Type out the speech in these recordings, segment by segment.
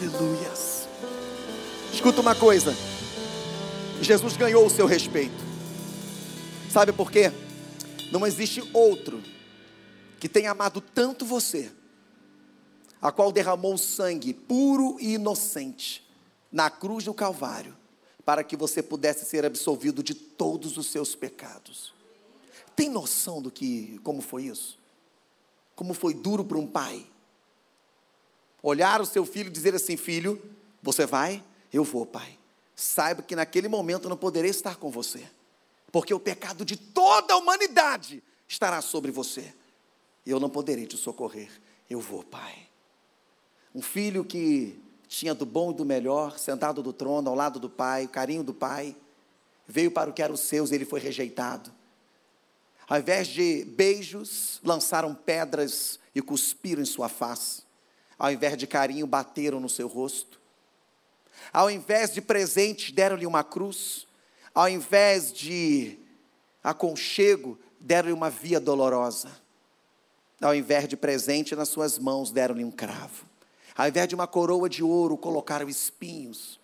Aleluias. Escuta uma coisa. Jesus ganhou o seu respeito. Sabe por quê? Não existe outro que tenha amado tanto você, a qual derramou sangue puro e inocente na cruz do Calvário, para que você pudesse ser absolvido de todos os seus pecados. Tem noção do que, como foi isso? Como foi duro para um pai olhar o seu filho e dizer assim: Filho, você vai? Eu vou, pai. Saiba que naquele momento eu não poderei estar com você, porque o pecado de toda a humanidade estará sobre você, e eu não poderei te socorrer. Eu vou, pai. Um filho que tinha do bom e do melhor, sentado do trono, ao lado do pai, o carinho do pai, veio para o que era os seus e ele foi rejeitado. Ao invés de beijos, lançaram pedras e cuspiram em sua face. Ao invés de carinho, bateram no seu rosto. Ao invés de presente, deram-lhe uma cruz. Ao invés de aconchego, deram-lhe uma via dolorosa. Ao invés de presente nas suas mãos, deram-lhe um cravo. Ao invés de uma coroa de ouro, colocaram espinhos.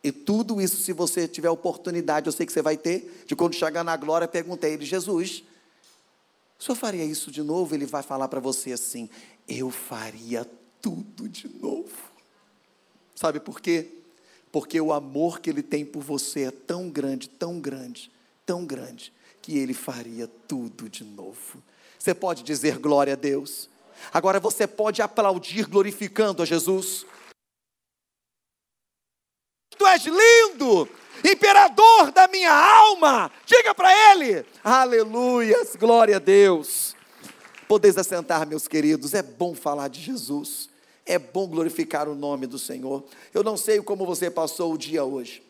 E tudo isso, se você tiver oportunidade, eu sei que você vai ter, de quando chegar na glória, perguntar a ele, Jesus, o senhor faria isso de novo? Ele vai falar para você assim: Eu faria tudo de novo. Sabe por quê? Porque o amor que ele tem por você é tão grande, tão grande, tão grande, que ele faria tudo de novo. Você pode dizer glória a Deus. Agora você pode aplaudir glorificando a Jesus. Tu és lindo, imperador da minha alma. Diga para ele: Aleluias, glória a Deus. Podeis assentar, meus queridos, é bom falar de Jesus, é bom glorificar o nome do Senhor. Eu não sei como você passou o dia hoje,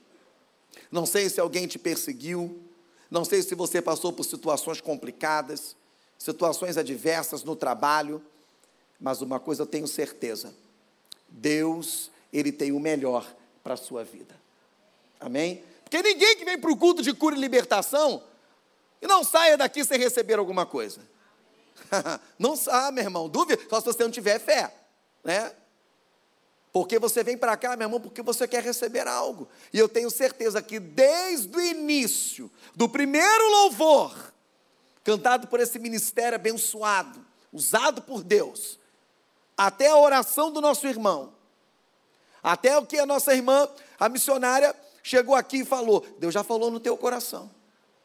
não sei se alguém te perseguiu, não sei se você passou por situações complicadas, situações adversas no trabalho, mas uma coisa eu tenho certeza: Deus, Ele tem o melhor para a sua vida. Amém? Porque ninguém que vem para o culto de cura e libertação e não saia daqui sem receber alguma coisa. não ah, meu irmão, dúvida, só se você não tiver fé, né? Porque você vem para cá, meu irmão, porque você quer receber algo. E eu tenho certeza que desde o início, do primeiro louvor, cantado por esse ministério abençoado, usado por Deus, até a oração do nosso irmão, até o que a nossa irmã, a missionária, chegou aqui e falou: Deus já falou no teu coração.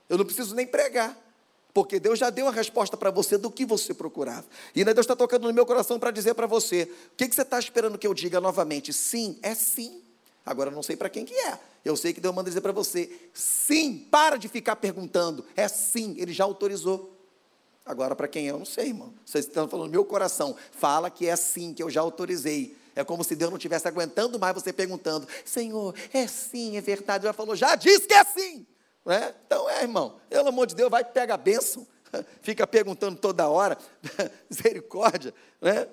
Eu não preciso nem pregar. Porque Deus já deu a resposta para você do que você procurava. E ainda Deus está tocando no meu coração para dizer para você: o que, que você está esperando que eu diga novamente? Sim, é sim. Agora eu não sei para quem que é. Eu sei que Deus manda dizer para você: sim, para de ficar perguntando. É sim, Ele já autorizou. Agora, para quem é, eu não sei, irmão. Vocês estão falando, meu coração, fala que é sim, que eu já autorizei. É como se Deus não estivesse aguentando mais você perguntando: Senhor, é sim, é verdade. Já falou, já disse que é sim. É? Então é, irmão, pelo amor de Deus, vai pega a bênção. Fica perguntando toda hora, misericórdia. Né?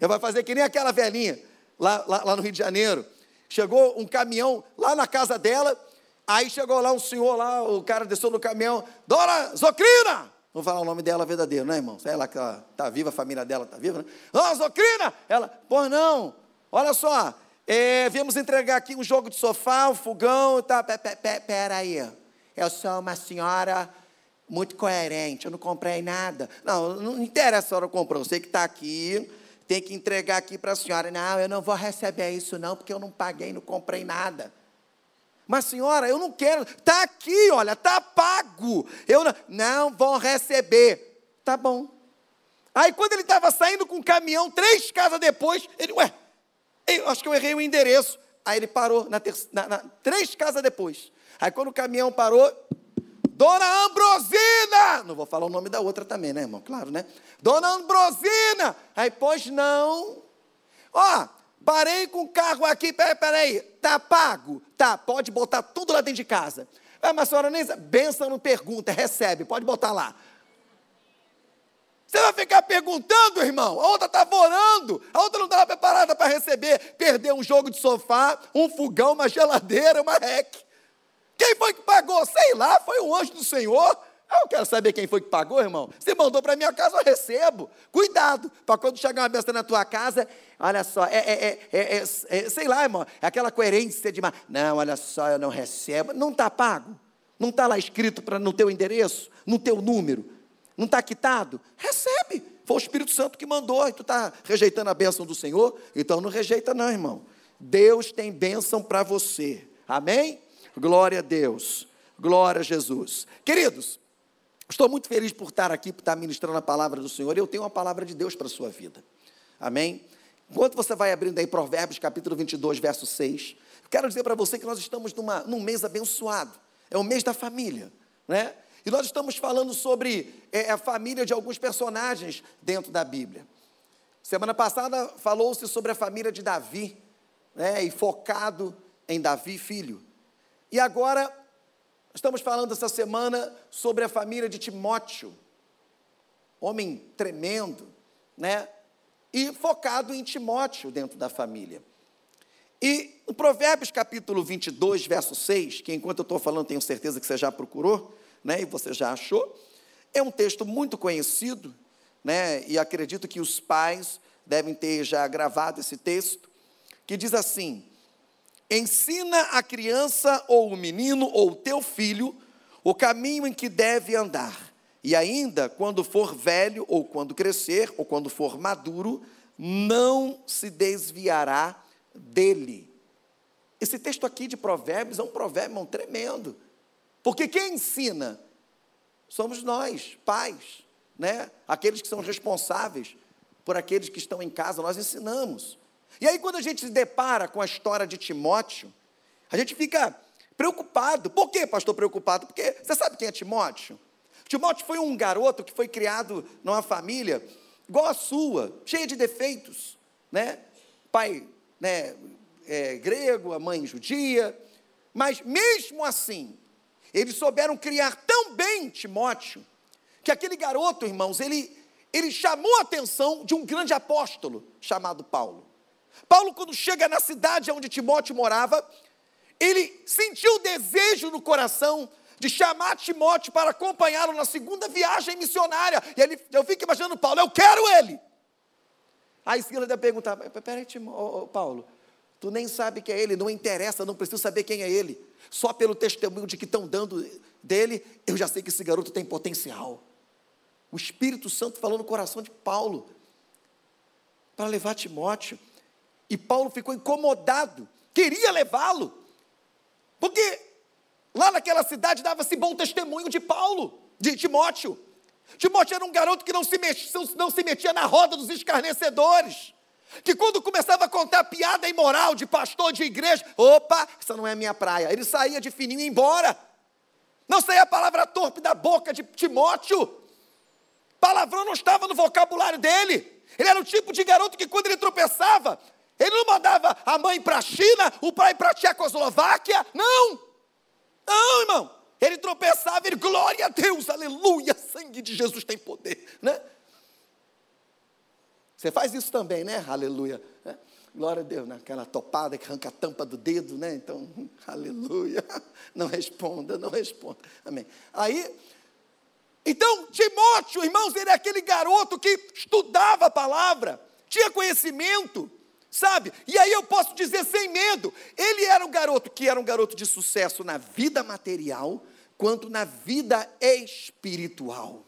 Vai fazer que nem aquela velhinha lá, lá, lá no Rio de Janeiro. Chegou um caminhão lá na casa dela, aí chegou lá um senhor lá, o cara desceu no caminhão, Dona Zocrina! Vou falar o nome dela verdadeiro, né, irmão? Que ela está viva, a família dela está viva, né? Oh, Zocrina! Ela, pois não, Olha só, é, viemos entregar aqui um jogo de sofá, um fogão, tá, pera aí, eu sou uma senhora muito coerente, eu não comprei nada. Não, não interessa a senhora comprou, você que está aqui, tem que entregar aqui para a senhora. Não, eu não vou receber isso não, porque eu não paguei, não comprei nada. Mas senhora, eu não quero, está aqui, olha, está pago. Eu não, não vou receber. Tá bom. Aí quando ele estava saindo com o caminhão, três casas depois, ele, ué, eu acho que eu errei o endereço. Aí ele parou na, na, na, três casas depois. Aí quando o caminhão parou, Dona Ambrosina! Não vou falar o nome da outra também, né, irmão? Claro, né? Dona Ambrosina! Aí, pois não. Ó, parei com o carro aqui, peraí, peraí. Tá pago? Tá, pode botar tudo lá dentro de casa. Ah, mas a senhora nem benção não pergunta, recebe, pode botar lá. Você vai ficar perguntando, irmão? A outra estava orando, a outra não estava preparada para receber. Perdeu um jogo de sofá, um fogão, uma geladeira, uma rec. Quem foi que pagou? Sei lá, foi o anjo do Senhor. Eu quero saber quem foi que pagou, irmão. Você mandou para minha casa, eu recebo. Cuidado, para quando chegar uma besta na tua casa, olha só, é, é, é, é, sei lá, irmão, é aquela coerência de. Não, olha só, eu não recebo. Não está pago. Não está lá escrito pra, no teu endereço, no teu número. Não está quitado? Recebe. Foi o Espírito Santo que mandou. E tu está rejeitando a bênção do Senhor? Então não rejeita, não, irmão. Deus tem bênção para você. Amém? Glória a Deus. Glória a Jesus. Queridos, Estou muito feliz por estar aqui, por estar ministrando a palavra do Senhor. Eu tenho uma palavra de Deus para a sua vida. Amém? Enquanto você vai abrindo aí Provérbios capítulo 22, verso 6, quero dizer para você que nós estamos numa, num mês abençoado. É o mês da família, né? E nós estamos falando sobre é, a família de alguns personagens dentro da Bíblia. Semana passada falou-se sobre a família de Davi, né? E focado em Davi, filho. E agora Estamos falando essa semana sobre a família de Timóteo, homem tremendo, né? E focado em Timóteo dentro da família. E no Provérbios capítulo 22, verso 6, que enquanto eu estou falando tenho certeza que você já procurou, né? E você já achou, é um texto muito conhecido, né? E acredito que os pais devem ter já gravado esse texto, que diz assim: Ensina a criança ou o menino ou o teu filho o caminho em que deve andar. E ainda, quando for velho, ou quando crescer, ou quando for maduro, não se desviará dele. Esse texto aqui de Provérbios é um provérbio tremendo. Porque quem ensina somos nós, pais, né? Aqueles que são responsáveis por aqueles que estão em casa, nós ensinamos. E aí, quando a gente se depara com a história de Timóteo, a gente fica preocupado. Por que, pastor, preocupado? Porque você sabe quem é Timóteo? Timóteo foi um garoto que foi criado numa família igual a sua, cheia de defeitos, né? Pai né, é, grego, a mãe judia, mas mesmo assim, eles souberam criar tão bem Timóteo, que aquele garoto, irmãos, ele, ele chamou a atenção de um grande apóstolo chamado Paulo. Paulo, quando chega na cidade onde Timóteo morava, ele sentiu o desejo no coração de chamar Timóteo para acompanhá-lo na segunda viagem missionária. E ele, eu fico imaginando Paulo, eu quero ele. Aí Silas deve perguntar, peraí, oh, Paulo, tu nem sabe quem é ele, não interessa, não preciso saber quem é ele. Só pelo testemunho de que estão dando dele, eu já sei que esse garoto tem potencial. O Espírito Santo falou no coração de Paulo para levar Timóteo. E Paulo ficou incomodado, queria levá-lo, porque lá naquela cidade dava-se bom testemunho de Paulo, de Timóteo. Timóteo era um garoto que não se, metia, não se metia na roda dos escarnecedores. Que quando começava a contar piada imoral de pastor de igreja, opa, essa não é minha praia. Ele saía de fininho e ia embora. Não saía a palavra torpe da boca de Timóteo. Palavrão não estava no vocabulário dele. Ele era o tipo de garoto que quando ele tropeçava, ele não mandava a mãe para a China, o pai para a Tchecoslováquia. Não! Não, irmão. Ele tropeçava, ele, glória a Deus, aleluia, sangue de Jesus tem poder, né? Você faz isso também, né? Aleluia. Né? Glória a Deus, naquela né? topada que arranca a tampa do dedo, né? Então, aleluia. Não responda, não responda. Amém. Aí, então, Timóteo, irmãos, ele é aquele garoto que estudava a palavra, tinha conhecimento, sabe? E aí eu posso dizer sem medo, ele era um garoto que era um garoto de sucesso na vida material, quanto na vida espiritual.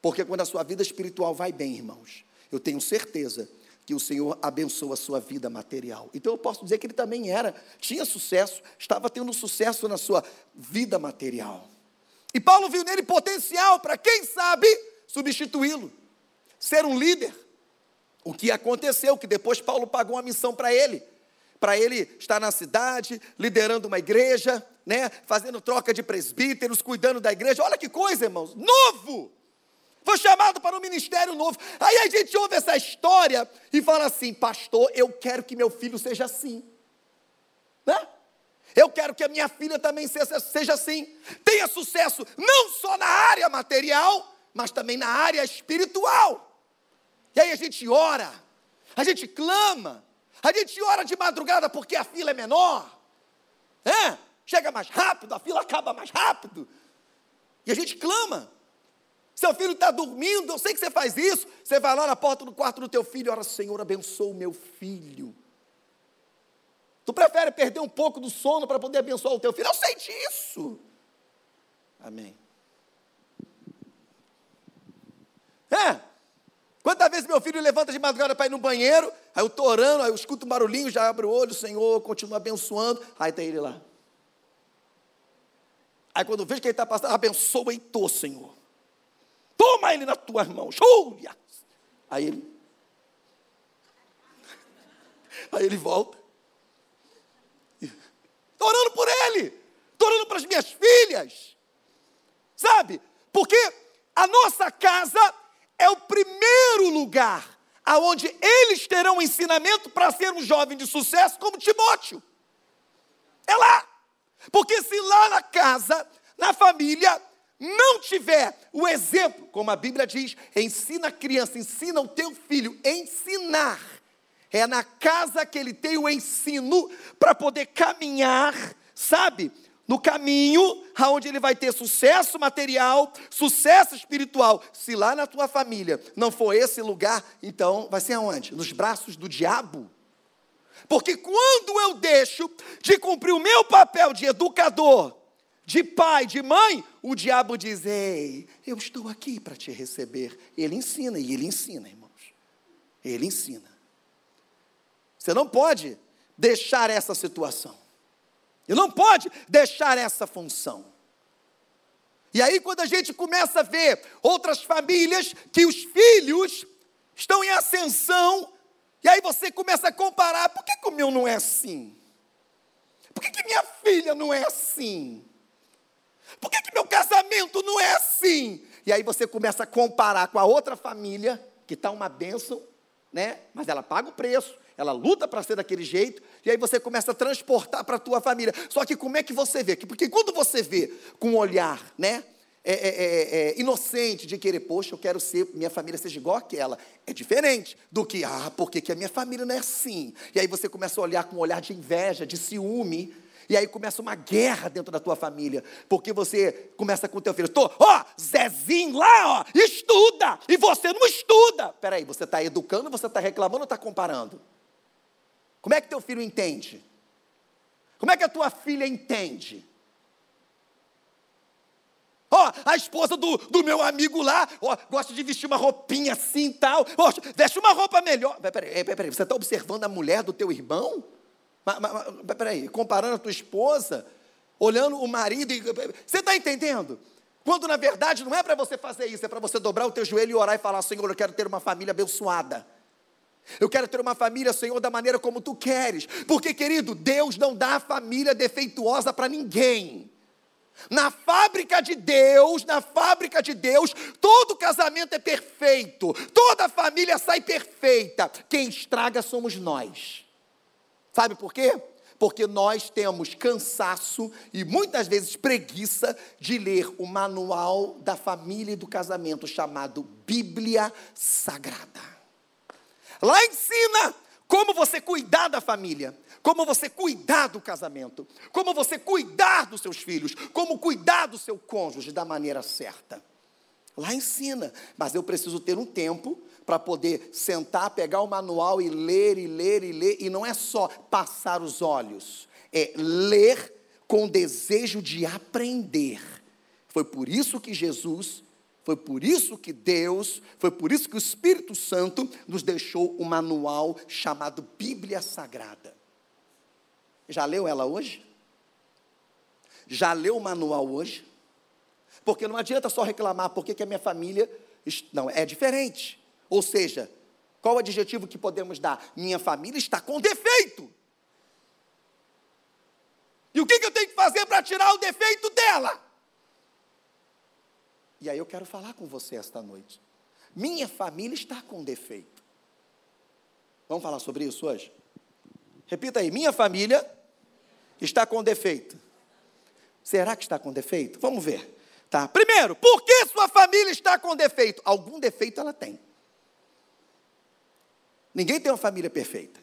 Porque quando a sua vida espiritual vai bem, irmãos, eu tenho certeza que o Senhor abençoa a sua vida material. Então eu posso dizer que ele também era, tinha sucesso, estava tendo sucesso na sua vida material. E Paulo viu nele potencial para, quem sabe, substituí-lo, ser um líder, o que aconteceu, que depois Paulo pagou uma missão para ele, para ele estar na cidade, liderando uma igreja, né, fazendo troca de presbíteros, cuidando da igreja. Olha que coisa, irmãos, novo! Foi chamado para um ministério novo. Aí a gente ouve essa história e fala assim: Pastor, eu quero que meu filho seja assim. Né? Eu quero que a minha filha também seja, seja assim. Tenha sucesso não só na área material, mas também na área espiritual. E aí a gente ora, a gente clama, a gente ora de madrugada porque a fila é menor. É? Chega mais rápido, a fila acaba mais rápido. E a gente clama. Seu filho está dormindo, eu sei que você faz isso. Você vai lá na porta do quarto do teu filho e ora, Senhor, abençoa o meu filho. Tu prefere perder um pouco do sono para poder abençoar o teu filho? Eu sei disso. Amém. É. Quantas vezes meu filho levanta de madrugada para ir no banheiro, aí eu estou orando, aí eu escuto um barulhinho, já abro o olho, Senhor, continua abençoando, aí está ele lá. Aí quando eu vejo que ele está passando, abençoa Heitor, Senhor. Toma ele nas tuas mãos. Aí ele. Aí ele volta. Estou orando por ele. Estou orando para as minhas filhas. Sabe? Porque a nossa casa é o primeiro lugar aonde eles terão ensinamento para ser um jovem de sucesso como Timóteo. É lá. Porque se lá na casa, na família, não tiver o exemplo, como a Bíblia diz, ensina a criança, ensina o teu filho, ensinar. É na casa que ele tem o ensino para poder caminhar, sabe? No caminho aonde ele vai ter sucesso material, sucesso espiritual. Se lá na tua família não for esse lugar, então vai ser aonde? Nos braços do diabo. Porque quando eu deixo de cumprir o meu papel de educador, de pai, de mãe, o diabo diz: Ei, eu estou aqui para te receber. Ele ensina, e ele ensina, irmãos. Ele ensina. Você não pode deixar essa situação. E não pode deixar essa função. E aí, quando a gente começa a ver outras famílias que os filhos estão em ascensão, e aí você começa a comparar: por que, que o meu não é assim? Por que, que minha filha não é assim? Por que, que meu casamento não é assim? E aí você começa a comparar com a outra família, que está uma bênção, né? mas ela paga o preço, ela luta para ser daquele jeito, e aí você começa a transportar para a tua família. Só que como é que você vê? Porque quando você vê com um olhar, né? É, é, é, é, inocente de querer, poxa, eu quero ser, minha família seja igual àquela. É diferente do que, ah, por que a minha família não é assim? E aí você começa a olhar com um olhar de inveja, de ciúme, e aí começa uma guerra dentro da tua família, porque você começa com o teu filho, tô, ó, Zezinho lá, ó, estuda, e você não estuda. Peraí, você está educando, você está reclamando ou está comparando? Como é que teu filho entende? Como é que a tua filha entende? Ó, oh, a esposa do, do meu amigo lá, ó, oh, gosta de vestir uma roupinha assim e tal. Oh, veste uma roupa melhor. Peraí, peraí, você está observando a mulher do teu irmão? Mas, mas, peraí, comparando a tua esposa, olhando o marido. E, você está entendendo? Quando na verdade não é para você fazer isso, é para você dobrar o teu joelho e orar e falar: Senhor, eu quero ter uma família abençoada. Eu quero ter uma família, Senhor, da maneira como tu queres. Porque, querido, Deus não dá família defeituosa para ninguém. Na fábrica de Deus, na fábrica de Deus, todo casamento é perfeito, toda família sai perfeita. Quem estraga somos nós. Sabe por quê? Porque nós temos cansaço e muitas vezes preguiça de ler o manual da família e do casamento chamado Bíblia Sagrada. Lá ensina como você cuidar da família, como você cuidar do casamento, como você cuidar dos seus filhos, como cuidar do seu cônjuge da maneira certa. Lá ensina, mas eu preciso ter um tempo para poder sentar, pegar o manual e ler e ler e ler, e não é só passar os olhos, é ler com desejo de aprender. Foi por isso que Jesus foi por isso que Deus, foi por isso que o Espírito Santo nos deixou um manual chamado Bíblia Sagrada. Já leu ela hoje? Já leu o manual hoje? Porque não adianta só reclamar porque que a minha família. Não, é diferente. Ou seja, qual o adjetivo que podemos dar? Minha família está com defeito. E o que, que eu tenho que fazer para tirar o defeito dela? E aí eu quero falar com você esta noite. Minha família está com defeito. Vamos falar sobre isso hoje? Repita aí: minha família está com defeito. Será que está com defeito? Vamos ver. Tá. Primeiro, por que sua família está com defeito? Algum defeito ela tem. Ninguém tem uma família perfeita.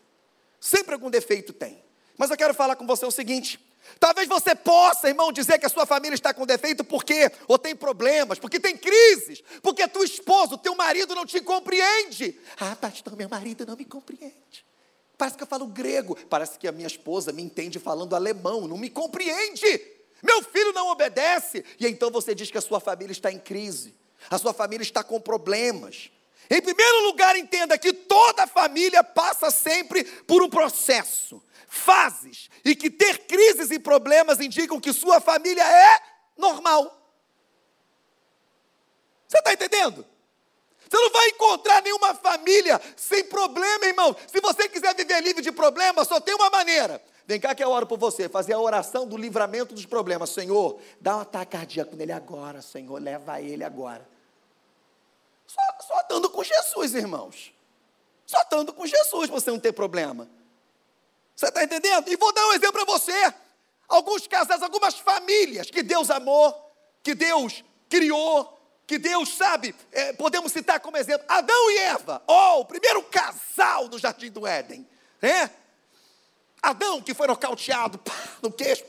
Sempre algum defeito tem. Mas eu quero falar com você o seguinte: Talvez você possa, irmão, dizer que a sua família está com defeito porque ou tem problemas, porque tem crises, porque teu esposo, teu marido não te compreende. Ah, pastor, meu marido não me compreende. Parece que eu falo grego, parece que a minha esposa me entende falando alemão, não me compreende. Meu filho não obedece. E então você diz que a sua família está em crise, a sua família está com problemas. Em primeiro lugar, entenda que toda família passa sempre por um processo fases e que ter crises e problemas indicam que sua família é normal. Você está entendendo? Você não vai encontrar nenhuma família sem problema, irmão. Se você quiser viver livre de problemas, só tem uma maneira. Vem cá que eu oro por você, fazer a oração do livramento dos problemas. Senhor, dá um ataque cardíaco nele agora, Senhor, leva ele agora. Só, só estando com Jesus, irmãos. Só estando com Jesus você não ter problema. Você está entendendo? E vou dar um exemplo para você. Alguns casais, algumas famílias que Deus amou, que Deus criou, que Deus sabe, é, podemos citar como exemplo Adão e Eva, oh, o primeiro casal do jardim do Éden, né? Adão que foi nocauteado pá, no queixo,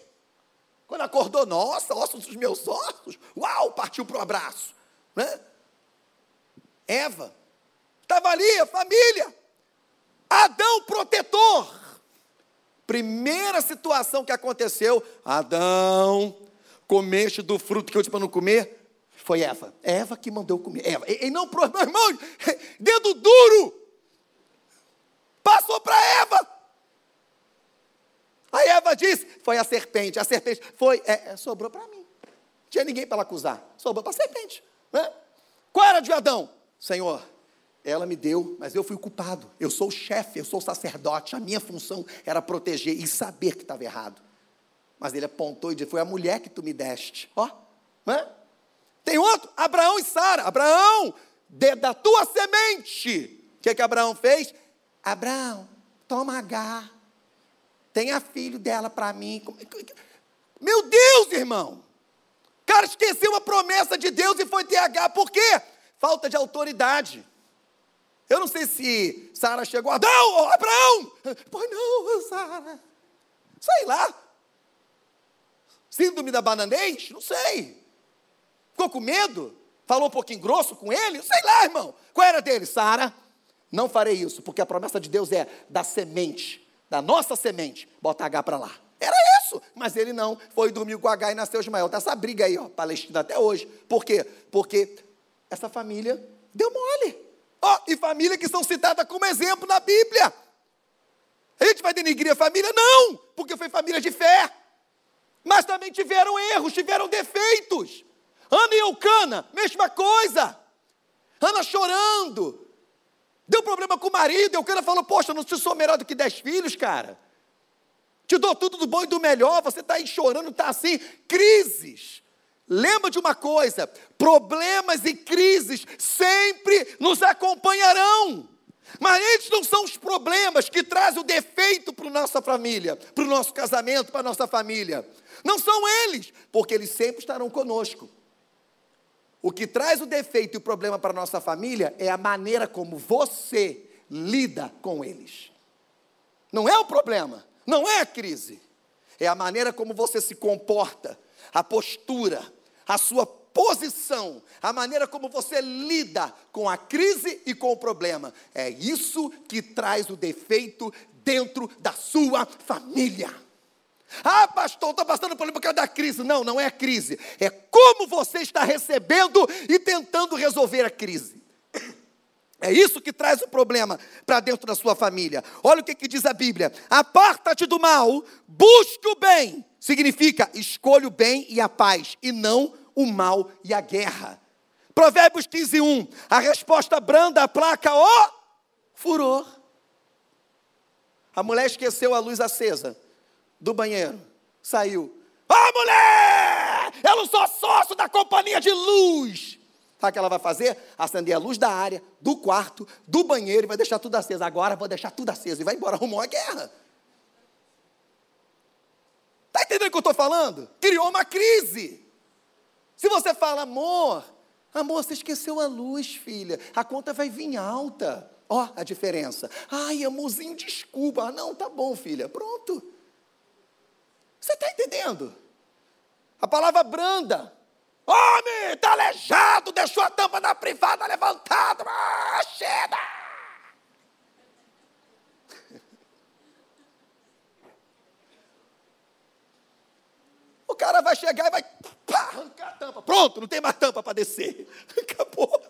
quando acordou, nossa, ossos dos meus ossos, uau, partiu para o abraço, né? Eva, estava ali a família, Adão protetor, Primeira situação que aconteceu, Adão, comeste do fruto que eu disse para não comer, foi Eva. Eva que mandou comer. Eva. E, e não, meu irmão, dedo duro. Passou para Eva. Aí Eva disse, foi a serpente. A serpente foi, é, é, sobrou para mim. Não tinha ninguém para acusar. Sobrou para a serpente. Né? Qual era de Adão? Senhor, ela me deu, mas eu fui culpado. Eu sou o chefe, eu sou o sacerdote. A minha função era proteger e saber que estava errado. Mas ele apontou e disse: Foi a mulher que tu me deste. Ó, né? Tem outro, Abraão e Sara. Abraão, de, da tua semente. O que, que Abraão fez? Abraão, toma H. Tenha filho dela para mim. Meu Deus, irmão. O cara esqueceu a promessa de Deus e foi ter H. Por quê? Falta de autoridade. Eu não sei se Sara chegou, Adão, Abraão. Pois não, Sara. Sei lá. Síndrome da bananês? Não sei. Ficou com medo? Falou um pouquinho grosso com ele? Sei lá, irmão. Qual era dele? Sara, não farei isso, porque a promessa de Deus é da semente, da nossa semente, bota H para lá. Era isso, mas ele não. Foi dormir com H e nasceu Ismael. Está essa briga aí, ó, Palestina até hoje. Por quê? Porque essa família deu mole. Ó, oh, e família que são citadas como exemplo na Bíblia. A gente vai denigrir a família? Não, porque foi família de fé. Mas também tiveram erros, tiveram defeitos. Ana e Eucana, mesma coisa. Ana chorando. Deu problema com o marido. Eucana falou: Poxa, não sou melhor do que dez filhos, cara. Te dou tudo do bom e do melhor. Você está aí chorando, está assim. Crises. Lembra de uma coisa: problemas e crises sempre nos acompanharão. Mas eles não são os problemas que trazem o defeito para a nossa família, para o nosso casamento, para a nossa família. Não são eles, porque eles sempre estarão conosco. O que traz o defeito e o problema para a nossa família é a maneira como você lida com eles. Não é o problema, não é a crise, é a maneira como você se comporta, a postura, a sua posição, a maneira como você lida com a crise e com o problema. É isso que traz o defeito dentro da sua família. Ah, pastor, estou passando por causa da crise. Não, não é a crise. É como você está recebendo e tentando resolver a crise. É isso que traz o problema para dentro da sua família. Olha o que, que diz a Bíblia: aparta-te do mal, busque o bem. Significa escolha o bem e a paz, e não o mal e a guerra. Provérbios 15, 1. A resposta branda aplaca o furor. A mulher esqueceu a luz acesa do banheiro. Saiu. Ah, mulher! Eu não sou sócio da companhia de luz. Sabe o que ela vai fazer? Acender a luz da área, do quarto, do banheiro e vai deixar tudo aceso. Agora vou deixar tudo aceso e vai embora. Arrumou a guerra. Entendendo o que eu estou falando? Criou uma crise. Se você fala, amor, amor, você esqueceu a luz, filha, a conta vai vir alta. Ó, a diferença. Ai, amorzinho, desculpa. Ah, não, tá bom, filha. Pronto. Você Você está entendendo? A palavra branda. Homem, está aleijado, deixou a tampa da privada levantada. Ah, chega! O cara vai chegar e vai pá, arrancar a tampa. Pronto, não tem mais tampa para descer. Acabou.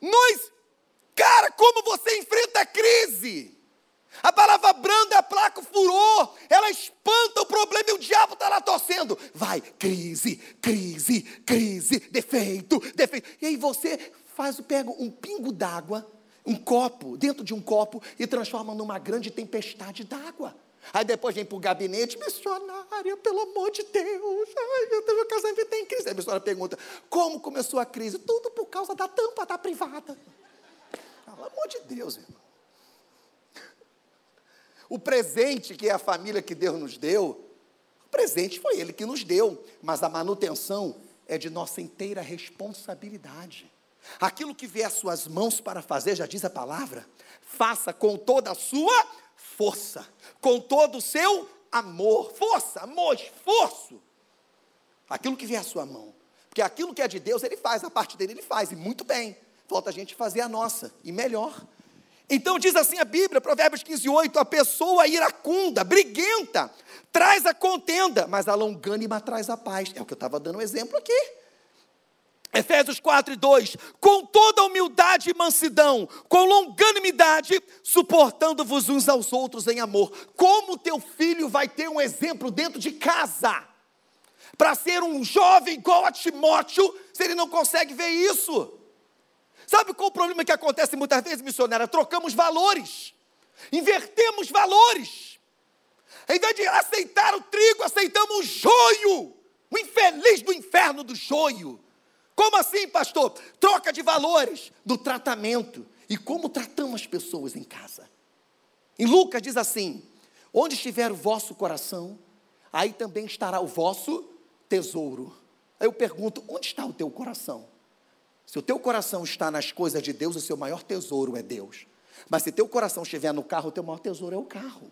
Nós, cara, como você enfrenta a crise? A palavra branda, a placa furor, ela espanta o problema e o diabo está lá torcendo. Vai, crise, crise, crise, defeito, defeito. E aí você faz, pega um pingo d'água, um copo, dentro de um copo, e transforma numa grande tempestade d'água. Aí depois vem para o gabinete, missionária, pelo amor de Deus, ai, meu casamento tem crise. Aí a missionária pergunta, como começou a crise? Tudo por causa da tampa da privada. Pelo amor de Deus, irmão. O presente que é a família que Deus nos deu, o presente foi Ele que nos deu, mas a manutenção é de nossa inteira responsabilidade. Aquilo que vier às suas mãos para fazer, já diz a palavra, faça com toda a sua força, com todo o seu amor, força, amor, esforço. Aquilo que vier à sua mão. Porque aquilo que é de Deus, Ele faz, a parte dele Ele faz, e muito bem. Falta a gente fazer a nossa, e melhor. Então diz assim a Bíblia, Provérbios 15, 8, a pessoa iracunda, briguenta, traz a contenda, mas a longânima traz a paz. É o que eu estava dando um exemplo aqui. Efésios 4 e 2: Com toda humildade e mansidão, com longanimidade, suportando-vos uns aos outros em amor. Como teu filho vai ter um exemplo dentro de casa? Para ser um jovem igual a Timóteo, se ele não consegue ver isso? Sabe qual o problema que acontece muitas vezes, missionária? Trocamos valores, invertemos valores. Em vez de aceitar o trigo, aceitamos o joio, o infeliz do inferno do joio. Como assim, pastor? Troca de valores do tratamento e como tratamos as pessoas em casa. Em Lucas diz assim: Onde estiver o vosso coração, aí também estará o vosso tesouro. Aí eu pergunto: onde está o teu coração? Se o teu coração está nas coisas de Deus, o seu maior tesouro é Deus. Mas se teu coração estiver no carro, o teu maior tesouro é o carro.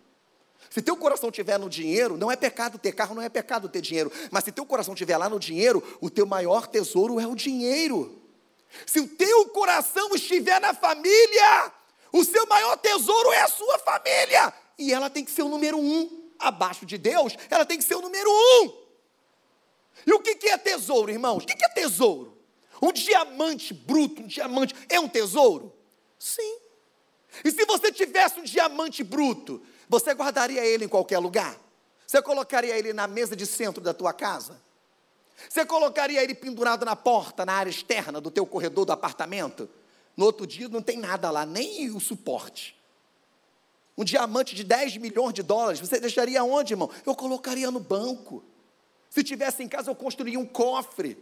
Se teu coração estiver no dinheiro, não é pecado ter carro, não é pecado ter dinheiro. Mas se teu coração estiver lá no dinheiro, o teu maior tesouro é o dinheiro. Se o teu coração estiver na família, o seu maior tesouro é a sua família. E ela tem que ser o número um. Abaixo de Deus, ela tem que ser o número um. E o que é tesouro, irmãos? O que é tesouro? Um diamante bruto, um diamante, é um tesouro? Sim. E se você tivesse um diamante bruto, você guardaria ele em qualquer lugar? Você colocaria ele na mesa de centro da tua casa? Você colocaria ele pendurado na porta, na área externa do teu corredor do apartamento? No outro dia não tem nada lá, nem o suporte. Um diamante de 10 milhões de dólares, você deixaria onde, irmão? Eu colocaria no banco. Se tivesse em casa, eu construiria um cofre.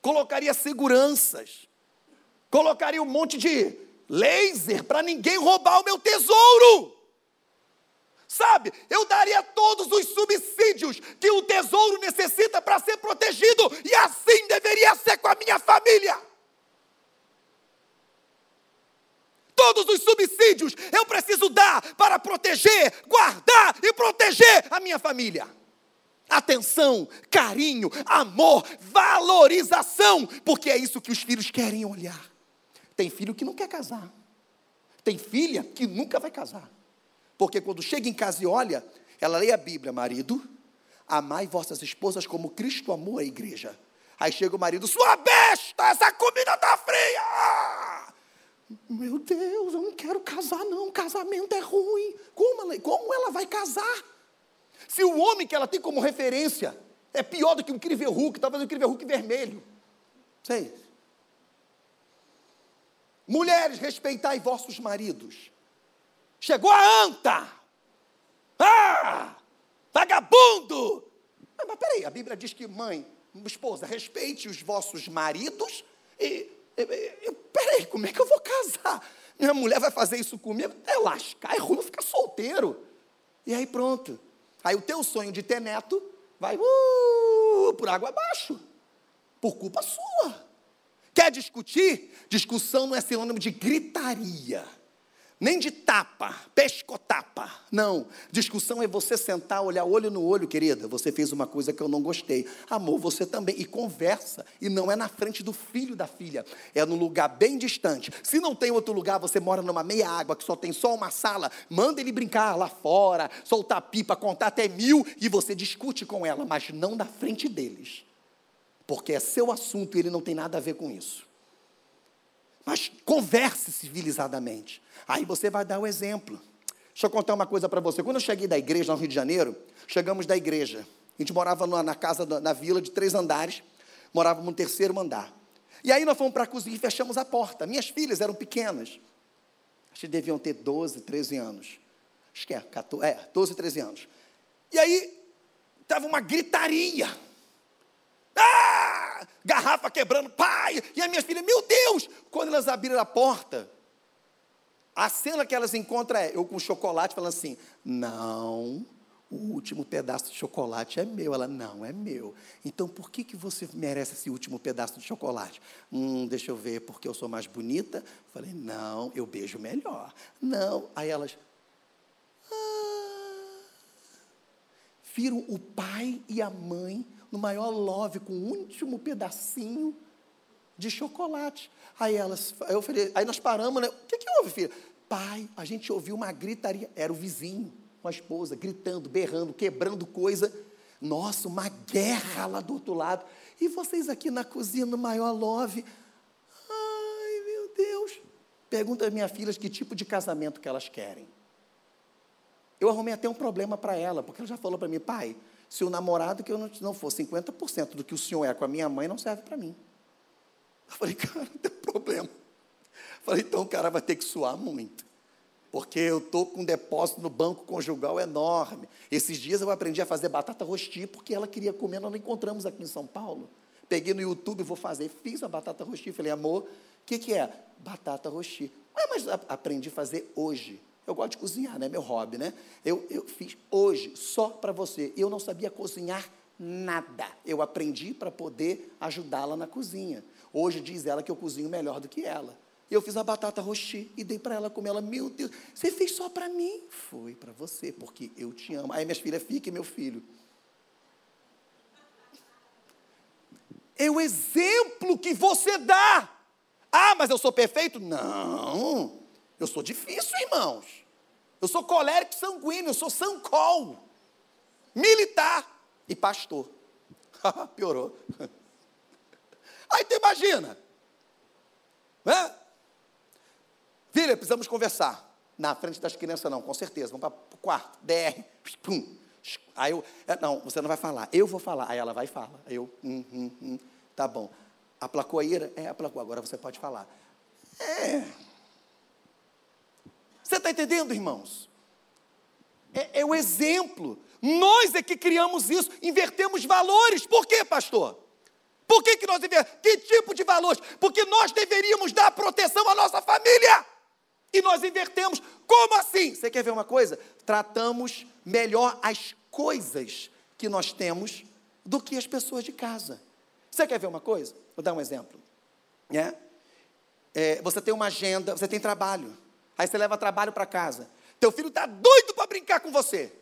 Colocaria seguranças. Colocaria um monte de laser para ninguém roubar o meu tesouro. Sabe, eu daria todos os subsídios que o tesouro necessita para ser protegido, e assim deveria ser com a minha família. Todos os subsídios eu preciso dar para proteger, guardar e proteger a minha família. Atenção, carinho, amor, valorização, porque é isso que os filhos querem olhar. Tem filho que não quer casar, tem filha que nunca vai casar. Porque quando chega em casa e olha, ela lê a Bíblia, marido, amai vossas esposas como Cristo amou a igreja. Aí chega o marido, sua besta, essa comida está fria. Meu Deus, eu não quero casar, não. Casamento é ruim. Como ela, como ela vai casar? Se o homem que ela tem como referência é pior do que um incrível Hulk, talvez um incrível Hulk vermelho. Sei. Mulheres, respeitai vossos maridos. Chegou a anta. Ah! Vagabundo! Ah, mas peraí, a Bíblia diz que mãe, esposa, respeite os vossos maridos e. e, e peraí, como é que eu vou casar? Minha mulher vai fazer isso comigo? É lascar, é ruim ficar solteiro. E aí pronto. Aí o teu sonho de ter neto vai uh, por água abaixo. Por culpa sua. Quer discutir? Discussão não é sinônimo de gritaria. Nem de tapa, pescotapa. Não. Discussão é você sentar, olhar olho no olho, querida. Você fez uma coisa que eu não gostei. Amor, você também. E conversa. E não é na frente do filho da filha. É num lugar bem distante. Se não tem outro lugar, você mora numa meia água que só tem só uma sala. Manda ele brincar lá fora, soltar pipa, contar até mil. E você discute com ela, mas não na frente deles. Porque é seu assunto e ele não tem nada a ver com isso. Mas converse civilizadamente. Aí você vai dar o exemplo. Deixa eu contar uma coisa para você. Quando eu cheguei da igreja no Rio de Janeiro, chegamos da igreja. A gente morava na casa, na vila de três andares, morávamos no terceiro andar. E aí nós fomos para a cozinha e fechamos a porta. Minhas filhas eram pequenas. Acho que deviam ter 12, 13 anos. Acho que é, 14, é 12, 13 anos. E aí, estava uma gritaria. Ah! Garrafa quebrando, pai! E as minhas filhas, meu Deus! Quando elas abriram a porta, a cena que elas encontram é eu com chocolate falando assim: não, o último pedaço de chocolate é meu. Ela, não, é meu. Então por que, que você merece esse último pedaço de chocolate? Hum, deixa eu ver, porque eu sou mais bonita? Falei, não, eu beijo melhor. Não. Aí elas. Ah, viram o pai e a mãe no maior love com o último pedacinho de chocolate. Aí elas, eu falei, aí nós paramos, né? O que, que houve, filha? Pai, a gente ouviu uma gritaria. Era o vizinho com a esposa, gritando, berrando, quebrando coisa. Nossa, uma guerra lá do outro lado. E vocês aqui na cozinha, no maior love. Ai, meu Deus. Pergunta às minhas filhas que tipo de casamento que elas querem. Eu arrumei até um problema para ela, porque ela já falou para mim, pai, se o namorado que eu não for 50% do que o senhor é com a minha mãe, não serve para mim. Eu falei, cara, não tem problema. Eu falei, então o cara vai ter que suar muito. Porque eu estou com um depósito no banco conjugal enorme. Esses dias eu aprendi a fazer batata rosti, porque ela queria comer, nós não encontramos aqui em São Paulo. Peguei no YouTube, vou fazer, fiz a batata rosti. Falei, amor, o que, que é? Batata rosti. Ah, mas aprendi a fazer hoje. Eu gosto de cozinhar, né? Meu hobby, né? Eu, eu fiz hoje, só para você. Eu não sabia cozinhar nada. Eu aprendi para poder ajudá-la na cozinha. Hoje diz ela que eu cozinho melhor do que ela. Eu fiz a batata roxi e dei para ela comer. Ela, meu Deus, você fez só para mim? Foi para você, porque eu te amo. Aí minhas filhas, fique meu filho. É o exemplo que você dá. Ah, mas eu sou perfeito? Não. Eu sou difícil, irmãos. Eu sou colérico sanguíneo, eu sou sancol. Militar e pastor. Piorou. Aí tu imagina. Né? Filha, precisamos conversar. Na frente das crianças, não, com certeza. Vamos para o quarto, DR. Pum. Aí eu, é, não, você não vai falar, eu vou falar. Aí ela vai e fala. Aí eu, hum, hum, hum, tá bom. Aplacou a ira? É, aplacou. Agora você pode falar. É. Você está entendendo, irmãos? É, é, o exemplo. Nós é que criamos isso, invertemos valores. Por quê, pastor? Por que, que nós invertemos? Que tipo de valores? Porque nós deveríamos dar proteção à nossa família. E nós invertemos. Como assim? Você quer ver uma coisa? Tratamos melhor as coisas que nós temos do que as pessoas de casa. Você quer ver uma coisa? Vou dar um exemplo. É? É, você tem uma agenda, você tem trabalho. Aí você leva trabalho para casa. Teu filho está doido para brincar com você.